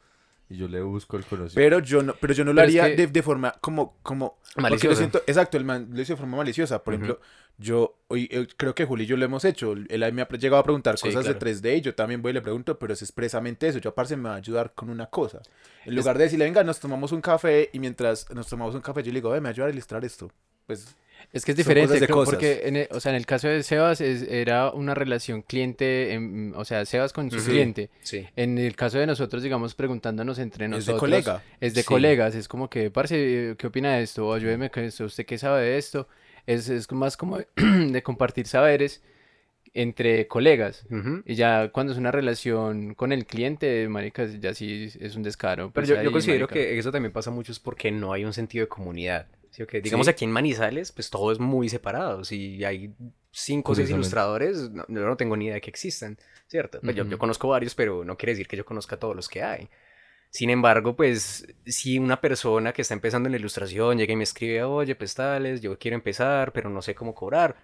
Y yo le busco el conocimiento. Pero yo no, pero yo no lo Pero es haría que- de, de forma como, como Maliciosa. siento, exacto, el man lo hizo de forma maliciosa. Por Ujú. ejemplo, yo hoy eh, creo que Juli y yo lo hemos hecho. Él me ha llegado a preguntar Sí, cosas claro. de 3D y yo también voy y le pregunto, pero es expresamente eso. Yo aparte me va a ayudar con una cosa. En lugar de decirle, venga, nos tomamos un café y mientras nos tomamos un café yo le digo, ve, me va a ayudar a ilustrar esto. Pues Es que es diferente, creo, cosas. porque en el, o sea, en el caso de Sebas es- era una relación cliente, em, o sea, Sebas con su Ujú. cliente. Sí. En el caso de nosotros, digamos, preguntándonos entre es de nosotros. colega. Es de Sí. colegas, es como que, parce, ¿qué opina de esto? O ayúdeme con esto, ¿usted qué sabe de esto? Es, es más como de, de compartir saberes entre colegas. Ujú. Y ya cuando es una relación con el cliente, marica, ya sí es un descaro. Pero pues yo, yo considero marica. que eso también pasa mucho es porque no hay un sentido de comunidad. ¿Sí o qué? Digamos Sí. aquí en Manizales, pues todo es muy separado. Si hay cinco o seis ilustradores, no, yo no tengo ni idea de que existan, ¿cierto? Pues yo, yo Ujú. conozco varios, pero no quiere decir que yo conozca todos los que hay. Sin embargo, pues si una persona que está empezando en la ilustración llega y me escribe, oye, pues tales, yo quiero empezar, pero no sé cómo cobrar,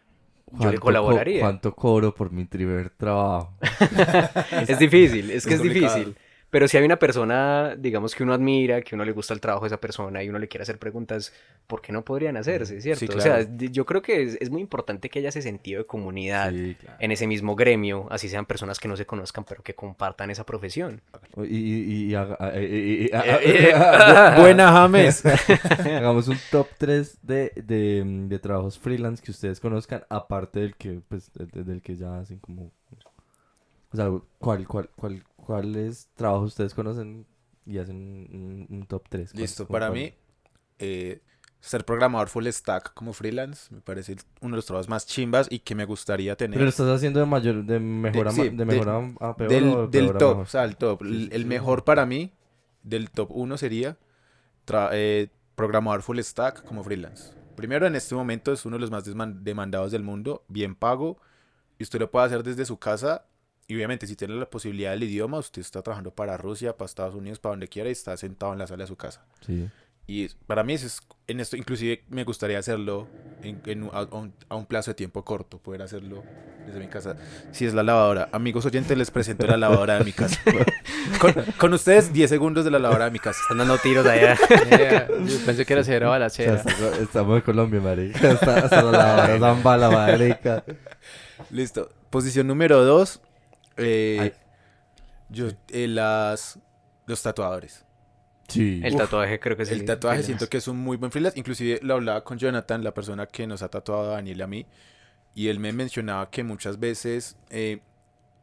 yo le ¿Cuánto co- colaboraría. ¿Cuánto cobro por mi primer trabajo? Es difícil, es que Es es, difícil. Pero si hay una persona, digamos, que uno admira, que uno le gusta el trabajo de esa persona y uno le quiere hacer preguntas, ¿por qué no podrían hacerse, cierto? O sea, yo creo que es, es muy importante que haya ese sentido de comunidad Sí, claro. en ese mismo gremio, así sean personas que no se conozcan, pero que compartan esa profesión. Y, y- y haga- Buena James. Hagamos un top 3 de, de, de trabajos freelance que ustedes conozcan, aparte del que, pues, de- de- del que ya hacen como... O sea, ¿cuál, cuál, cuál, ¿cuáles trabajos ustedes conocen y hacen un, un top 3? Listo, para mí, eh, ser programador full stack como freelance me parece uno de los trabajos más chimbas y que me gustaría tener. ¿Pero lo estás haciendo de mayor, de mejor a, sí, ma- de de- mejor a, a peor del, o de del peor a top, o sea, el top. Sí, el sí, el mejor para mí, del top 1 sería eh, programador full stack como freelance. Primero, en este momento es uno de los más demandados del mundo, bien pago, y usted lo puede hacer desde su casa. Y obviamente, si tiene la posibilidad del idioma, usted está trabajando para Rusia, para Estados Unidos, para donde quiera, y está sentado en la sala de su casa. Sí. Y para mí eso es, en esto inclusive me gustaría hacerlo en, en un- a, un, a un plazo de tiempo corto, poder hacerlo desde mi casa. Si es la lavadora. Amigos oyentes, les presento la lavadora de mi casa. con, con ustedes 10 segundos de la lavadora de mi casa. Están dando tiros allá. Yeah, yo pensé que era cero O sea, balacera. está- estamos en Colombia, marica. Hasta, hasta la zamba, la marica. Listo. Posición número 2. Ay. yo, eh, las, los tatuadores. Sí. El Uf, tatuaje creo que es El tatuaje freelance. siento que es un muy buen freelance. Inclusive lo hablaba con Jonathan, la persona que nos ha tatuado a Daniel y a mí. Y él me mencionaba que muchas veces, eh,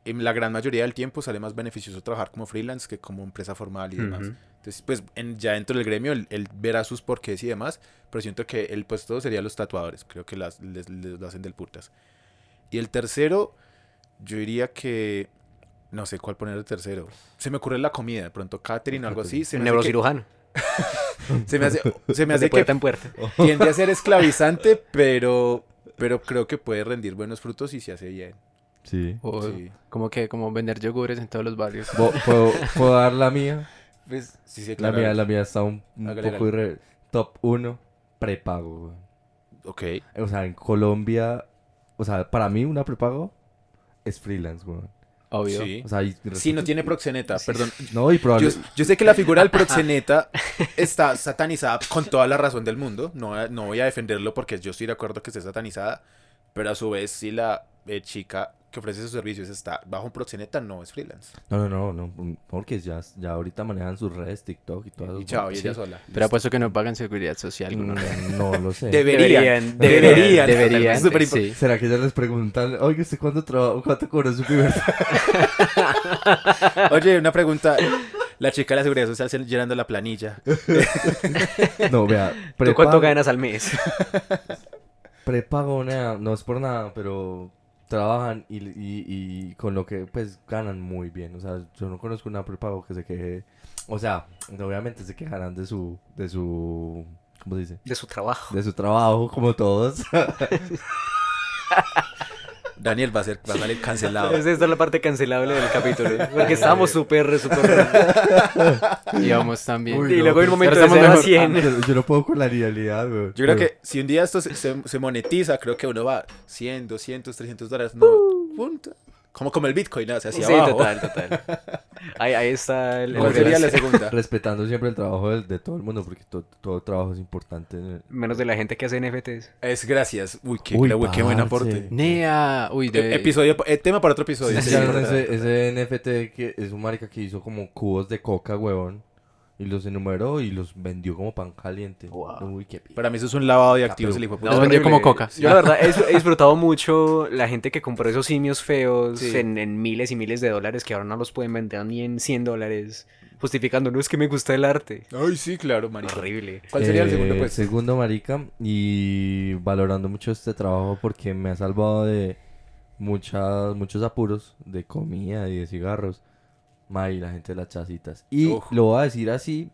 en la gran mayoría del tiempo, sale más beneficioso trabajar como freelance que como empresa formal y demás. Entonces, pues en- ya dentro del gremio, él, él verá sus porqués y demás. Pero siento que el puesto sería los tatuadores. Creo que las, les, les lo hacen del putas. Y el tercero, yo diría que... No sé cuál poner el tercero. Se me ocurre la comida, de pronto catering o algo así. Se Un me hace que- neurocirujano. se me hace, se me De hace que puerta en puerta. tiende a ser esclavizante, pero, pero creo que puede rendir buenos frutos y se hace bien. Sí. O Sí. como que como vender yogures en todos los barrios. ¿Puedo, puedo- dar la mía? Pues, sí, sí, La claro. mía, la mía está un, un Hágale, poco irre- top 1, prepago. Ok. O sea, en Colombia, o sea, para mí una prepago es freelance, weón. Obvio. Sí. O sea, y Sí, no tiene proxeneta, perdón. No, y probablemente... yo sé que la figura del proxeneta está satanizada con toda la razón del mundo. No, voy a- no voy a defenderlo porque yo estoy de acuerdo que esté satanizada. Pero a su vez, si la eh, chica que ofrece sus servicios está bajo un proxeneta, no es freelance. No, no, no, no, no, porque ya, ya ahorita manejan sus redes, TikTok y todo Y eso. chao, y Sí. ella sola. Pero apuesto que no pagan seguridad social. Mm, gonorrea. No lo sé. Deberían. Deberían, Deberían. Deberían, sí. ¿Será que ya les preguntan, oye, ¿usted traba- cuánto cobró su primer Oye, una pregunta. La chica de la seguridad social llenando la planilla. No, vea, ¿Tú cuánto ganas al mes? prepago nada, no es por nada, pero trabajan y, y, y con lo que pues ganan muy bien. O sea, yo no conozco una prepago que se queje, o sea, obviamente se quejarán de su, de su, ¿cómo se dice? De su trabajo. De su trabajo, como todos. Daniel va a ser va a salir cancelado. Esa es la parte cancelable del capítulo. Porque estábamos súper, súper... Y vamos también. Uy, Y no, luego hay un momento pero de estamos 0 a mejor. 100. yo, yo no puedo con la realidad, güey. Yo creo que si un día esto se, se- se monetiza, creo que uno va 100, 200, 300 dólares. No, punto. Como, como el Bitcoin, ¿no? O sea, hacia Sí, abajo. total, total. Ahí, ahí está el... ¿Cuál sería la segunda? Respetando siempre el trabajo de, todo el mundo, porque to- todo trabajo es importante. en el- Menos de la gente que hace NFTs. Es gracias. Uy, qué, Uy, uy, qué buen aporte. Nea. Uy, E- de... Episodio, eh, tema para otro episodio. ¿Sí sí, vieron ¿verdad? ese, ese NFT que es un marica que hizo como cubos de coca, huevón? Y los enumeró y los vendió como pan caliente. Wow. Uy, qué pi- Para mí eso es un lavado de activos pero- el hijo de puta. Los vendió como coca. Yo la verdad he, disfrutado mucho la gente que compró esos simios feos Sí. en, en miles y miles de dólares que ahora no los pueden vender ni en 100 dólares. Justificando, no es que me gusta el arte. Ay, sí, claro, marica. Horrible. ¿Cuál sería el Eh, segundo puesto? Segundo, marica. Y valorando mucho este trabajo porque me ha salvado de muchas, muchos apuros de comida y de cigarros. May, la gente de las chacitas. Y Uf. lo voy a decir así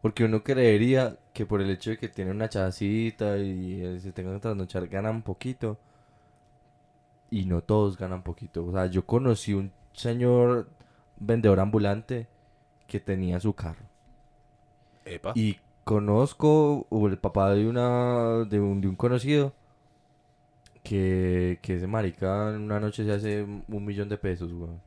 porque uno creería que por el hecho de que tiene una chacita y se tengan que trasnochar ganan poquito. Y no todos ganan poquito. O sea, yo conocí un señor vendedor ambulante que tenía su carro. Epa. Y conozco o el papá de una de un, de un conocido que, que ese marica en una noche se hace un millón de pesos, weón.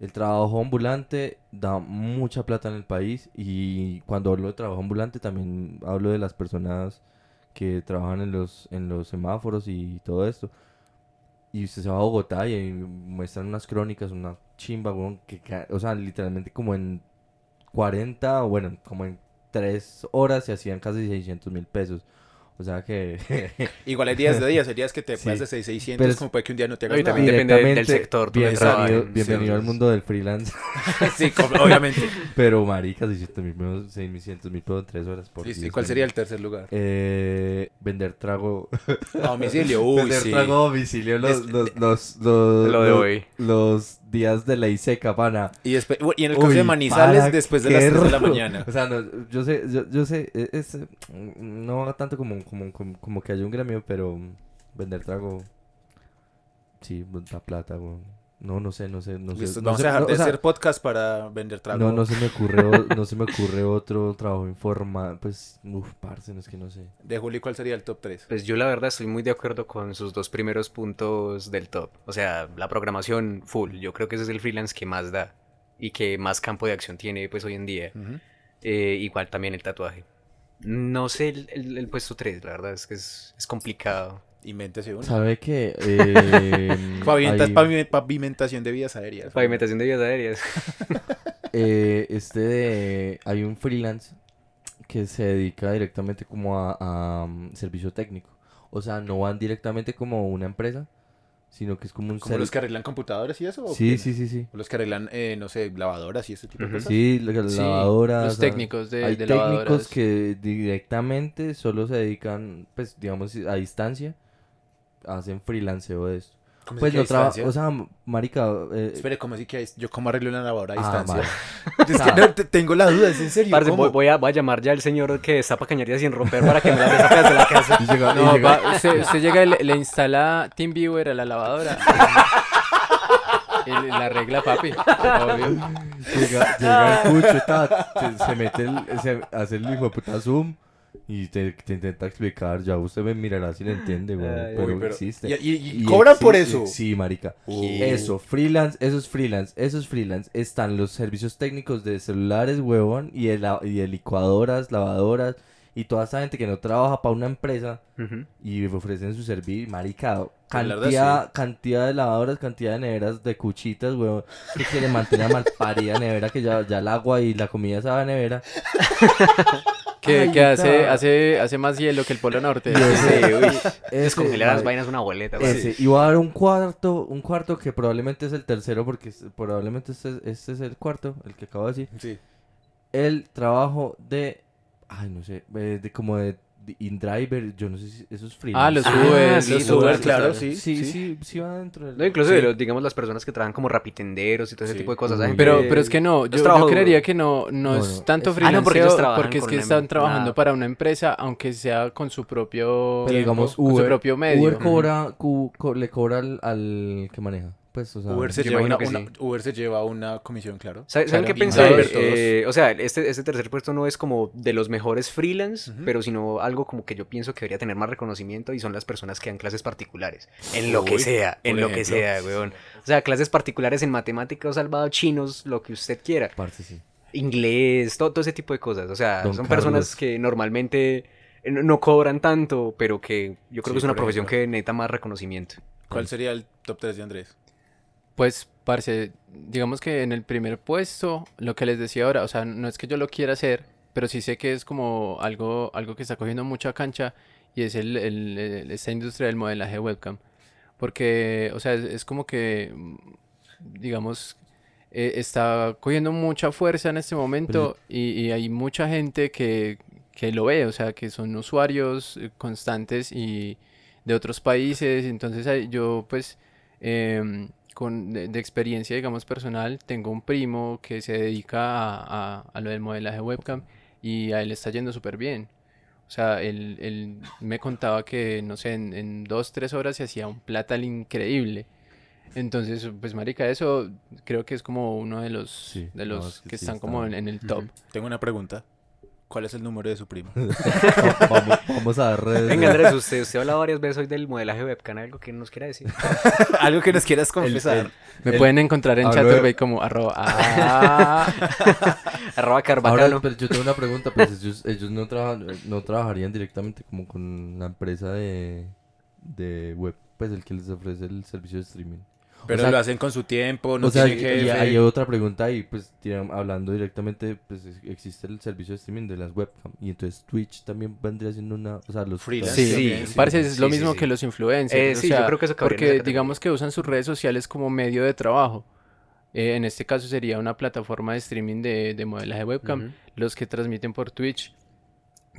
El trabajo ambulante da mucha plata en el país y cuando hablo de trabajo ambulante también hablo de las personas que trabajan en los en los semáforos y todo esto. Y usted se va a Bogotá y muestran unas crónicas, una chimba, weón, que, o sea, literalmente como en 40, o bueno, como en 3 horas se hacían casi 600 mil pesos. O sea que... Igual hay días de días, hay días que te Sí. puedes de 600, Pero es- como puede que un día no te No, hagas y también nada. depende del- sector bienvenido, bienvenido Sí, al mundo del freelance. sí, como- obviamente. Pero marica, 600 mil pesos, 600 mil pesos en 3 horas. Por Sí, ¿Cuál sería el tercer lugar? Eh, vender trago. A domicilio, uy, vender sí. trago a domicilio los, los, los, los- Lo de los- hoy. los días de ley seca, pana. Y, y en el caso de Manizales, para, después de las 3 de la mañana. O sea, no, yo sé, yo, yo sé, e- es, no tanto como, como, como, como que haya un gremio, pero vender trago, sí, da plata, weón. No, no sé, no sé, no sé. Listo, no vamos sé, a dejar no, de o sea, hacer podcast para vender trago. No, no se me ocurre, o- no se me ocurre otro trabajo informal, pues, uff, parce, no es que no sé. De Juli, ¿cuál sería el top 3? Pues yo la verdad estoy muy de acuerdo con sus dos primeros puntos del top. O sea, la programación full. Yo creo que ese es el freelance que más da y que más campo de acción tiene pues hoy en día. Eh, igual también el tatuaje. No sé el, el- el puesto 3, la verdad es que es, es complicado. Invéntese uno. ¿Sabe qué? Eh, hay- pavimentación de vías aéreas. Pavimentación de vías aéreas. eh, este de, hay un freelance que se dedica directamente como a, a, mm, servicio técnico. O sea, no van directamente como una empresa, sino que es como un ¿Como los que arreglan computadores y eso? o Sí, sí, sí, sí. ¿O los que arreglan, eh, no sé, lavadoras y ese tipo de cosas? Sí, las Sí, lavadoras. los técnicos de- hay de técnicos lavadoras. que directamente solo se dedican, pues, digamos, a distancia, hacen freelanceo de esto. ¿Cómo así Pues no trabaja, distancia? o sea, marica, eh, Espere, ¿cómo así que hay- yo cómo arreglo una lavadora a Ah, distancia? madre. es que no, te- tengo la duda, ¿es en serio? Voy, voy a, voy a llamar ya al señor que destapa cañerías sin romper para que me las desape desde la casa. y llega- y No, llega- va- usted, usted llega y le, le instala TeamViewer a la lavadora. y la arregla, papi. Obvio. Llega, llega el cucho, ta, se, se mete el, se hace el hijo de puta zoom y te, te intenta explicar, ya usted me mirará si le entiende, güey, Ay, pero, Uy, pero- existe. ¿Y, y- y cobran por eso? Sí, marica. Eso, freelance, esos freelance, esos freelance, están los servicios técnicos de celulares, huevón, y de, la- y de licuadoras, lavadoras, y toda esa gente que no trabaja para una empresa Ujú. y ofrecen su servicio, marica, cantidad, cantidad de lavadoras, cantidad de neveras, de cuchitas, weón, que se le mantiene malparida nevera, que ya, ya el agua y la comida sabe a nevera. Que, Ay, que hace, hace, hace más hielo que el Polo Norte. Y ese- Sí, uy. ese, Descongelar las vainas una boleta. Ese, y voy a dar un cuarto, un cuarto que probablemente es el tercero, porque es- probablemente este, este es el cuarto, el que acabo de decir. Sí. El trabajo de, ay, no sé, eh, de como de, de InDriver, yo no sé si eso es freelance. Ah, los Ah, Uber, sí, los Uber, Uber, claro, sí. Sí, sí, sí, va dentro del... No, incluso Sí. digamos las personas que trabajan como rapitenderos y todo ese Sí. tipo de cosas. Pero, pero es que no, yo, yo creería que no, no, No, es no, tanto es- Ah, no, porque ellos freelanceo trabajan porque es que están trabajando para una empresa, aunque sea con su propio, Pero digamos, con su Uber, propio medio. Uber cobra, cu- co- le cobra al, al que maneja. Pues, o sea, Uber, se lleva una, imagino que una- sí. Uber se lleva una comisión, claro. ¿Saben, Claro. qué pensé? Eh, o sea, este, este tercer puesto no es como de los mejores freelance, pero sino algo como que yo pienso que debería tener más reconocimiento y son las personas que dan clases particulares. En lo que sea, en lo que sea, weón. O sea, clases particulares en matemáticas, salvado, chinos, lo que usted quiera. parce, sí. Inglés, todo, todo ese tipo de cosas. O sea, Don son personas que normalmente eh, no, cobran tanto, pero que yo creo Sí, que es una profesión ejemplo. que necesita más reconocimiento. ¿Cuál sería el top 3 de Andrés? Pues, parce, digamos que en el primer puesto, lo que les decía ahora, o sea, no es que yo lo quiera hacer, pero sí sé que es como algo, algo que está cogiendo mucha cancha y es el, el- el- esta industria del modelaje webcam. Porque, o sea, es, es como que, mm, digamos, eh, está cogiendo mucha fuerza en este momento y, y hay mucha gente que, que lo ve, o sea, que son usuarios eh, constantes y de otros países. Entonces, yo, pues, em, con, de, de experiencia, digamos, personal, tengo un primo que se dedica a, a- a lo del modelaje webcam y a él está yendo súper bien. O sea, él, él me contaba que, no sé, en, en dos, tres horas se hacía un platal increíble. Entonces, pues, marica, eso creo que es como uno de los, Sí, de no, los es que que sí están está- como en, en el top. Tengo una pregunta. ¿Cuál es el número de su primo? vamos, vamos a dar redes. Venga, Andrés, usted, usted ha hablado varias veces hoy del modelaje webcam, ¿algo que nos quiera decir? Algo que nos quieras confesar. Me El- pueden encontrar en Chatterbait como arroba. Ah. Arroba Ahora, Carbacano. pero yo tengo una pregunta, pues ellos, ellos no, trabajan, no trabajarían directamente como con la empresa de, de web, pues el que les ofrece el servicio de streaming. Pero sea, lo hacen con su tiempo, no o sea, tienen y hay otra pregunta ahí, pues hablando directamente, pues es- existe el servicio de streaming de las webcam y entonces Twitch también vendría siendo una, o sea, los Freelance. Sí, sí, sí. es lo sí, mismo sí. que los influencers. Eh, o sí, yo creo que eso Porque digamos que usan sus redes sociales como medio de trabajo. Eh, en este caso sería una plataforma de streaming de, de modelaje webcam. Los que transmiten por Twitch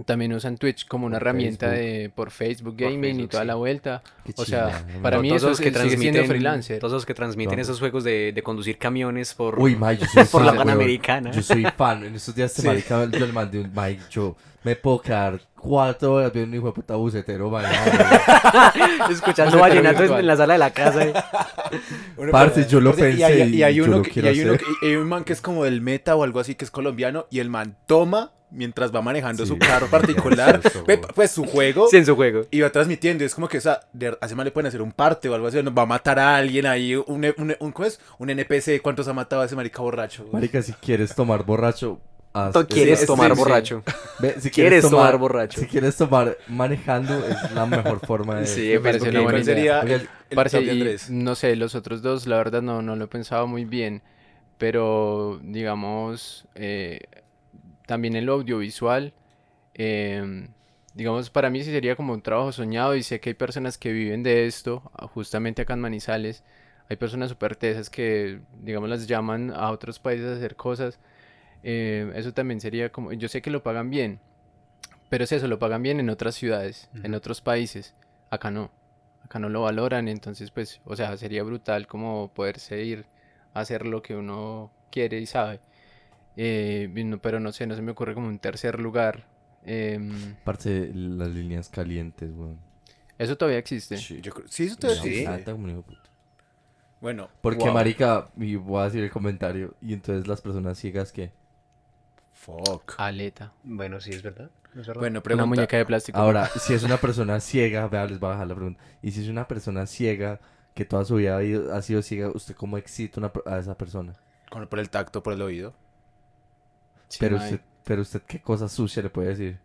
también usan Twitch como una Por herramienta Facebook. de por Facebook Por Gaming y toda sí. la vuelta. Qué O sea, para ¿no? mí Todos eso los que es- sigue siendo transmiten- freelancer. Todos los que transmiten esos juegos de, de conducir camiones por, Uy, Mike, yo soy por la fan. Panamericana. Yo soy fan. En estos días, este Sí. marica, yo le mandé un Mike, yo me puedo quedar cuatro horas viendo un hijo de puta bucetero, man. Escuchando virtual. en la sala de la casa. eh. Parce, yo lo Parce, y hay, pensé y hay yo uno lo que, y hay uno que- y hay un man que es como del meta o algo así que es colombiano y el man toma mientras va manejando Sí, su carro particular, pues su juego Sí, en su juego. y va transmitiendo. y Es como que, o sea, de, a ese man le pueden hacer un parte o algo así, no, va a matar a alguien ahí, un, un, un, ¿cómo es? un NPC, ¿cuántos ha matado a ese marica borracho? güey? Marica, si quieres tomar borracho, haz- ¿Quieres es- tomar sí, borracho? ve, si ¿Quieres tomar borracho? Si quieres tomar manejando, es la mejor forma de. Sí, Me parece Ok, una buena ¿Cuál idea. sería el, el Parce, y Andrés? no sé, los otros dos, la verdad no, no lo he pensado muy bien, pero digamos, eh, también en lo audiovisual, Em, digamos, para mí sí sería como un trabajo soñado y sé que hay personas que viven de esto, ah, justamente acá en Manizales. Hay personas súper tesas que, digamos, las llaman a otros países a hacer cosas. Em, eso también sería como, yo sé que lo pagan bien, pero es eso, lo pagan bien en otras ciudades, en otros países. Acá no, acá no lo valoran, entonces pues, o sea, sería brutal como poderse ir a hacer lo que uno quiere y sabe. Eh, no- pero no sé, no se me ocurre como un tercer lugar. Em, Parce, las líneas calientes, weón. eso todavía existe. Sí, yo creo- sí, eso te sí. encanta como un hijo de puta. Bueno, Porque, wow. marica, y voy a decir el comentario, y entonces las personas ciegas que... Fuck. Aleta. Bueno, sí, es verdad. es verdad. Bueno, Una pregunta. muñeca de plástico. Ahora, si es una persona ciega, vea, les voy a bajar la pregunta. Y si es una persona ciega que toda su vida ha, ido- ha sido ciega, ¿usted cómo excita una per- a esa persona? Con- por el tacto, por el oído. Sí, pero, usted, pero usted, ¿qué cosa sucia le puede decir?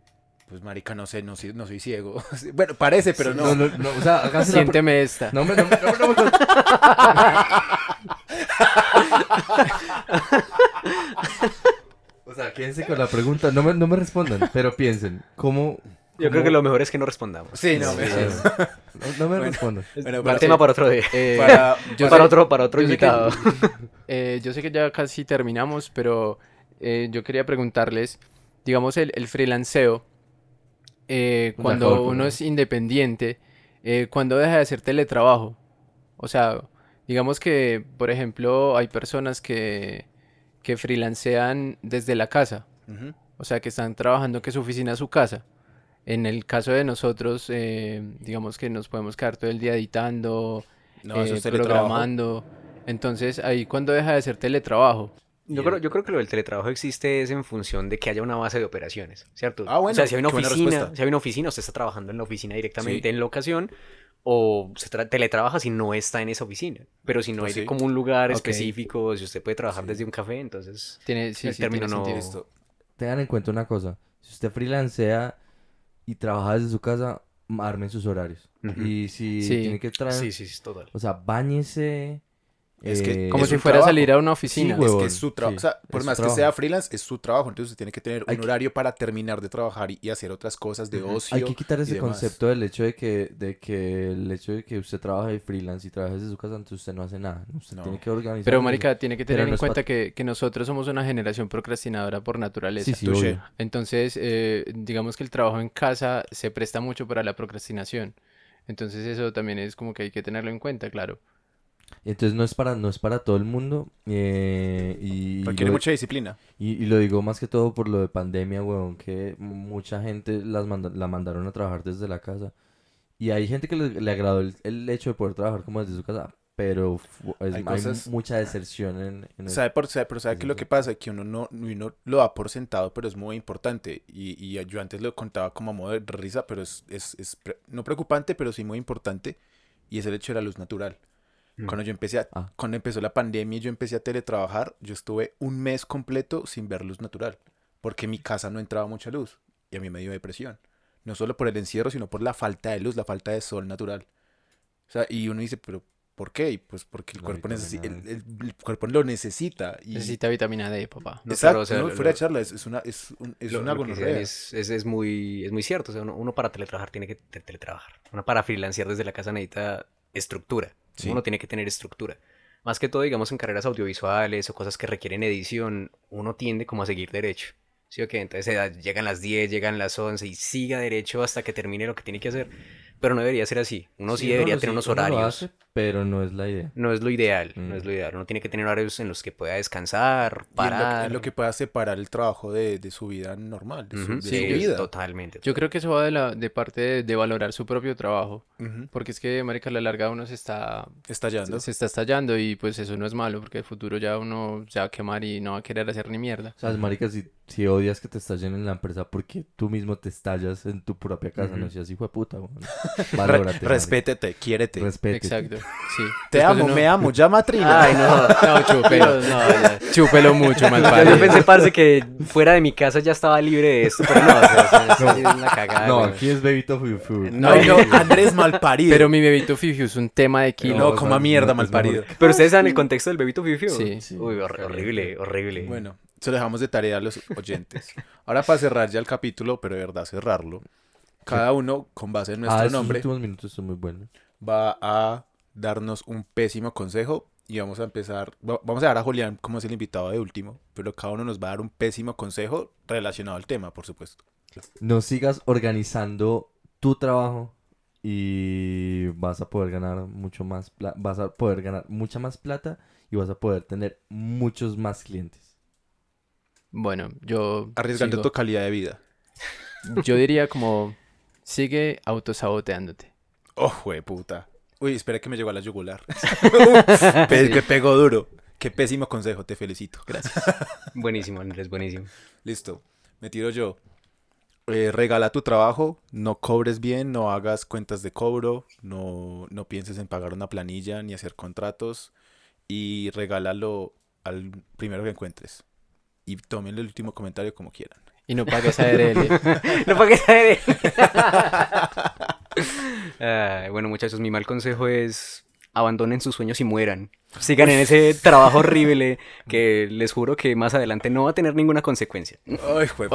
Pues marica, no sé, no, soy- no soy ciego. bueno, parece, pero no. No, no, no, o sea, hágase la Siénteme esta. No me, no me, no me- no O sea, quédense con la pregunta. No me, no me respondan, pero piensen. ¿Cómo? Yo creo cómo- que lo mejor es que no respondamos. Sí, no, me... No, no me Bueno. respondan. Bueno, Para para, tema para otro día. Eh, para- yo para sé- otro, para otro yo sé que- invitado. eh, yo sé que ya casi terminamos, pero eh, yo quería preguntarles, digamos, el, el freelanceo, eh, cuando uno ¿no? es independiente, eh, ¿cuándo deja de hacer teletrabajo? O sea, digamos que, por ejemplo, hay personas que, que freelancean desde la casa, o sea, que están trabajando que su oficina es su casa. En el caso de nosotros, eh, digamos que nos podemos quedar todo el día editando, No, programando. Entonces, ahí cuando deja de ser teletrabajo. Yo creo, yo creo que lo del teletrabajo existe es en función de que haya una base de operaciones, ¿cierto? Ah, bueno, o sea, si hay una oficina, si hay una oficina, usted está trabajando en la oficina directamente Sí. en locación, o se tra- teletrabaja si no está en esa oficina. Pero si no Pues hay sí. como un lugar Ok. específico, si usted puede trabajar Sí. desde un café, entonces Tiene, sí, El sí, término tiene no-. Listo. Tengan en cuenta una cosa. Si usted freelancea y trabaja desde su casa, armen sus horarios. Y si Sí. tiene que traer... sí, sí, sí, total. O sea, bañese... Es que- eh, Como es si fuera a salir a una oficina. Sí, Es que es su trabajo. sí, o sea, por es más que trabajo. sea freelance, es su trabajo. Entonces usted tiene que tener Hay un que- horario para terminar de trabajar y, y hacer otras cosas de ocio. Hay que quitar ese concepto del hecho de que, de que el hecho de que usted trabaja de freelance y trabaja desde su casa, entonces usted no hace nada. Usted No. tiene que organizar. Pero, marica, tiene que tener no en cuenta que, que nosotros somos una generación procrastinadora por naturaleza. Sí, sí, Touché. obvio. Entonces, eh, digamos que el trabajo en casa se presta mucho para la procrastinación. Entonces, eso también es como que hay que tenerlo en cuenta, claro. Entonces no es para, no es para todo el mundo. eh, y, Requiere mucha disciplina. y, y lo digo más que todo por lo de pandemia, weón, que mucha gente las manda- la mandaron a trabajar desde la casa. Y hay gente que le, le agradó el, el hecho de poder trabajar como desde su casa, pero es- Hay hay, cosas- mucha deserción en, en el- Sabe por, sabe- pero sabe que lo que pasa es que uno no uno lo da por sentado, pero es muy importante. Y, y yo antes lo contaba como a modo de risa, pero es, es, es pre- no preocupante, pero sí muy importante. Y es el hecho de la luz natural. Mm. Cuando yo empecé a- Ah. cuando empezó la pandemia y yo empecé a teletrabajar, yo estuve un mes completo sin ver luz natural. Porque en mi casa no entraba mucha luz. Y a mí me dio depresión. No solo por el encierro, sino por la falta de luz, la falta de sol natural. O sea, y uno dice, pero ¿por qué? Y pues porque el La cuerpo, necesi- el, el- el cuerpo lo necesita. Y... Necesita vitamina D, papá. No, Exacto, pero, o sea, no, lo- fuera de charla, es, es una, es, un- es Lo- una lo es, es, es muy, es muy cierto. O sea, uno, uno para teletrabajar tiene que te- teletrabajar. Uno para freelancear desde la casa necesita estructura. Uno tiene que tener estructura. Más que todo, digamos, en carreras audiovisuales o cosas que requieren edición, uno tiende como a seguir derecho. ¿Sí o qué? Entonces llegan las 10, llegan las 11 y siga derecho hasta que termine lo que tiene que hacer. Pero no debería ser así. Uno sí, Sí, debería tener sí, unos uno lo horarios. hace, pero no es la idea. No es lo ideal, no Mm. es lo ideal. Uno tiene que tener horarios en los que pueda descansar, Y en lo, parar. en lo que pueda separar el trabajo de, de su vida normal, de su, de sí, su vida. totalmente. Yo creo que eso va de, la, de parte de, de valorar su propio trabajo. Porque es que, marica, a la larga uno se está, Estallando. se, se está estallando y pues eso no es malo porque el futuro ya uno se va a quemar y no va a querer hacer ni mierda. O sea, marica, si, si odias que te estallen en la empresa porque tú mismo te estallas en tu propia casa, no Ujú. seas hijo de puta, weón. Valórate, respétete, quiérete. Respétete. Exacto, sí. Te Después amo, uno- me amo, llama a Trina. Ay, no. No, chúpelo. No, ya. Chúpelo mucho, mal Yo, pensé, parce, que fuera de mi casa ya estaba libre de esto, pero no, o sea, o sea, eso sí es una cagada. No, aquí es Bebito Fuyu. No, no, Andrés malparido. Pero mi bebito Fifi es un tema de kilo. no, No, como mierda, malparido. Pero ustedes saben el contexto del bebito Fiu Fiu. Sí. Sí. Uy, hor- horrible, horrible. Bueno, Se lo dejamos de tarea a los oyentes. Ahora para cerrar ya el capítulo, pero de verdad cerrarlo. Cada uno, con base en nuestro ah, esos nombre, últimos minutos son muy buenos. va a darnos un pésimo consejo y vamos a empezar, va- vamos a dar a Julián como es el invitado de último, pero cada uno nos va a dar un pésimo consejo relacionado al tema, por supuesto. No sigas organizando tu trabajo y vas a poder ganar mucho más pla- vas a poder ganar mucha más plata y vas a poder tener muchos más clientes. Bueno, yo Arriesgando sigo- tu calidad de vida. yo diría como sigue autosaboteándote. Oh, puta. Uy, espera que me llegó a la yugular. Pe- que pegó duro. Qué pésimo consejo, te felicito. Gracias. Buenísimo, Andrés, buenísimo. Listo, me tiro yo. Eh, regala tu trabajo, no cobres bien, no hagas cuentas de cobro, no, no pienses en pagar una planilla ni hacer contratos y regálalo al primero que encuentres. Y tomen el último comentario como quieran. Y no pagues ARL. no para que saber. Ay, bueno, muchachos, mi mal consejo es abandonen sus sueños y mueran. Sigan en ese trabajo horrible que les juro que más adelante no va a tener ninguna consecuencia. Ay, jue-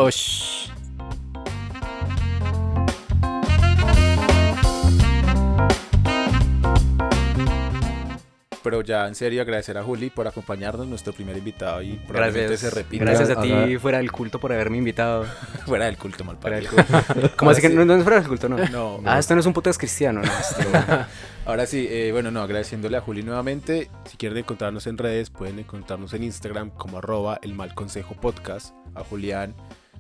Pero ya en serio agradecer a Juli por acompañarnos, nuestro primer invitado y probablemente Gracias. se repita Gracias a ti fuera del culto por haberme invitado. fuera del culto mal Fuera del parido. culto. ¿Cómo así que no, no es fuera del culto? No. No, Ah, esto no es un podcast cristiano, no. esto- Ahora sí, eh, bueno, no, agradeciéndole a Juli nuevamente. Si quieren encontrarnos en redes, pueden encontrarnos en Instagram como arroba el mal consejo podcast. A Julián,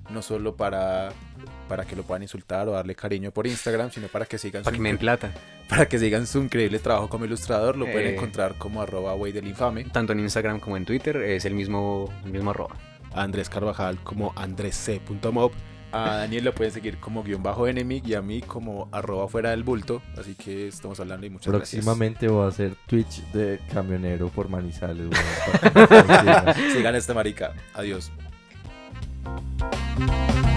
no solo para, para que lo puedan insultar o darle cariño por Instagram, sino para que sigan, Para su, que me plata. para que sigan su increíble trabajo como ilustrador. Lo pueden Eh. encontrar como arroba güey del infame. Tanto en Instagram como en Twitter es el mismo, el mismo arroba. A Andrés Carvajal como andresc.mob. A Daniel lo pueden seguir como guion bajo enemy y a mí como arroba fuera del bulto. Así que estamos hablando y muchas gracias. Próximamente voy a hacer Twitch de camionero por Manizales. sigan. Este marica. Adiós. Thank you.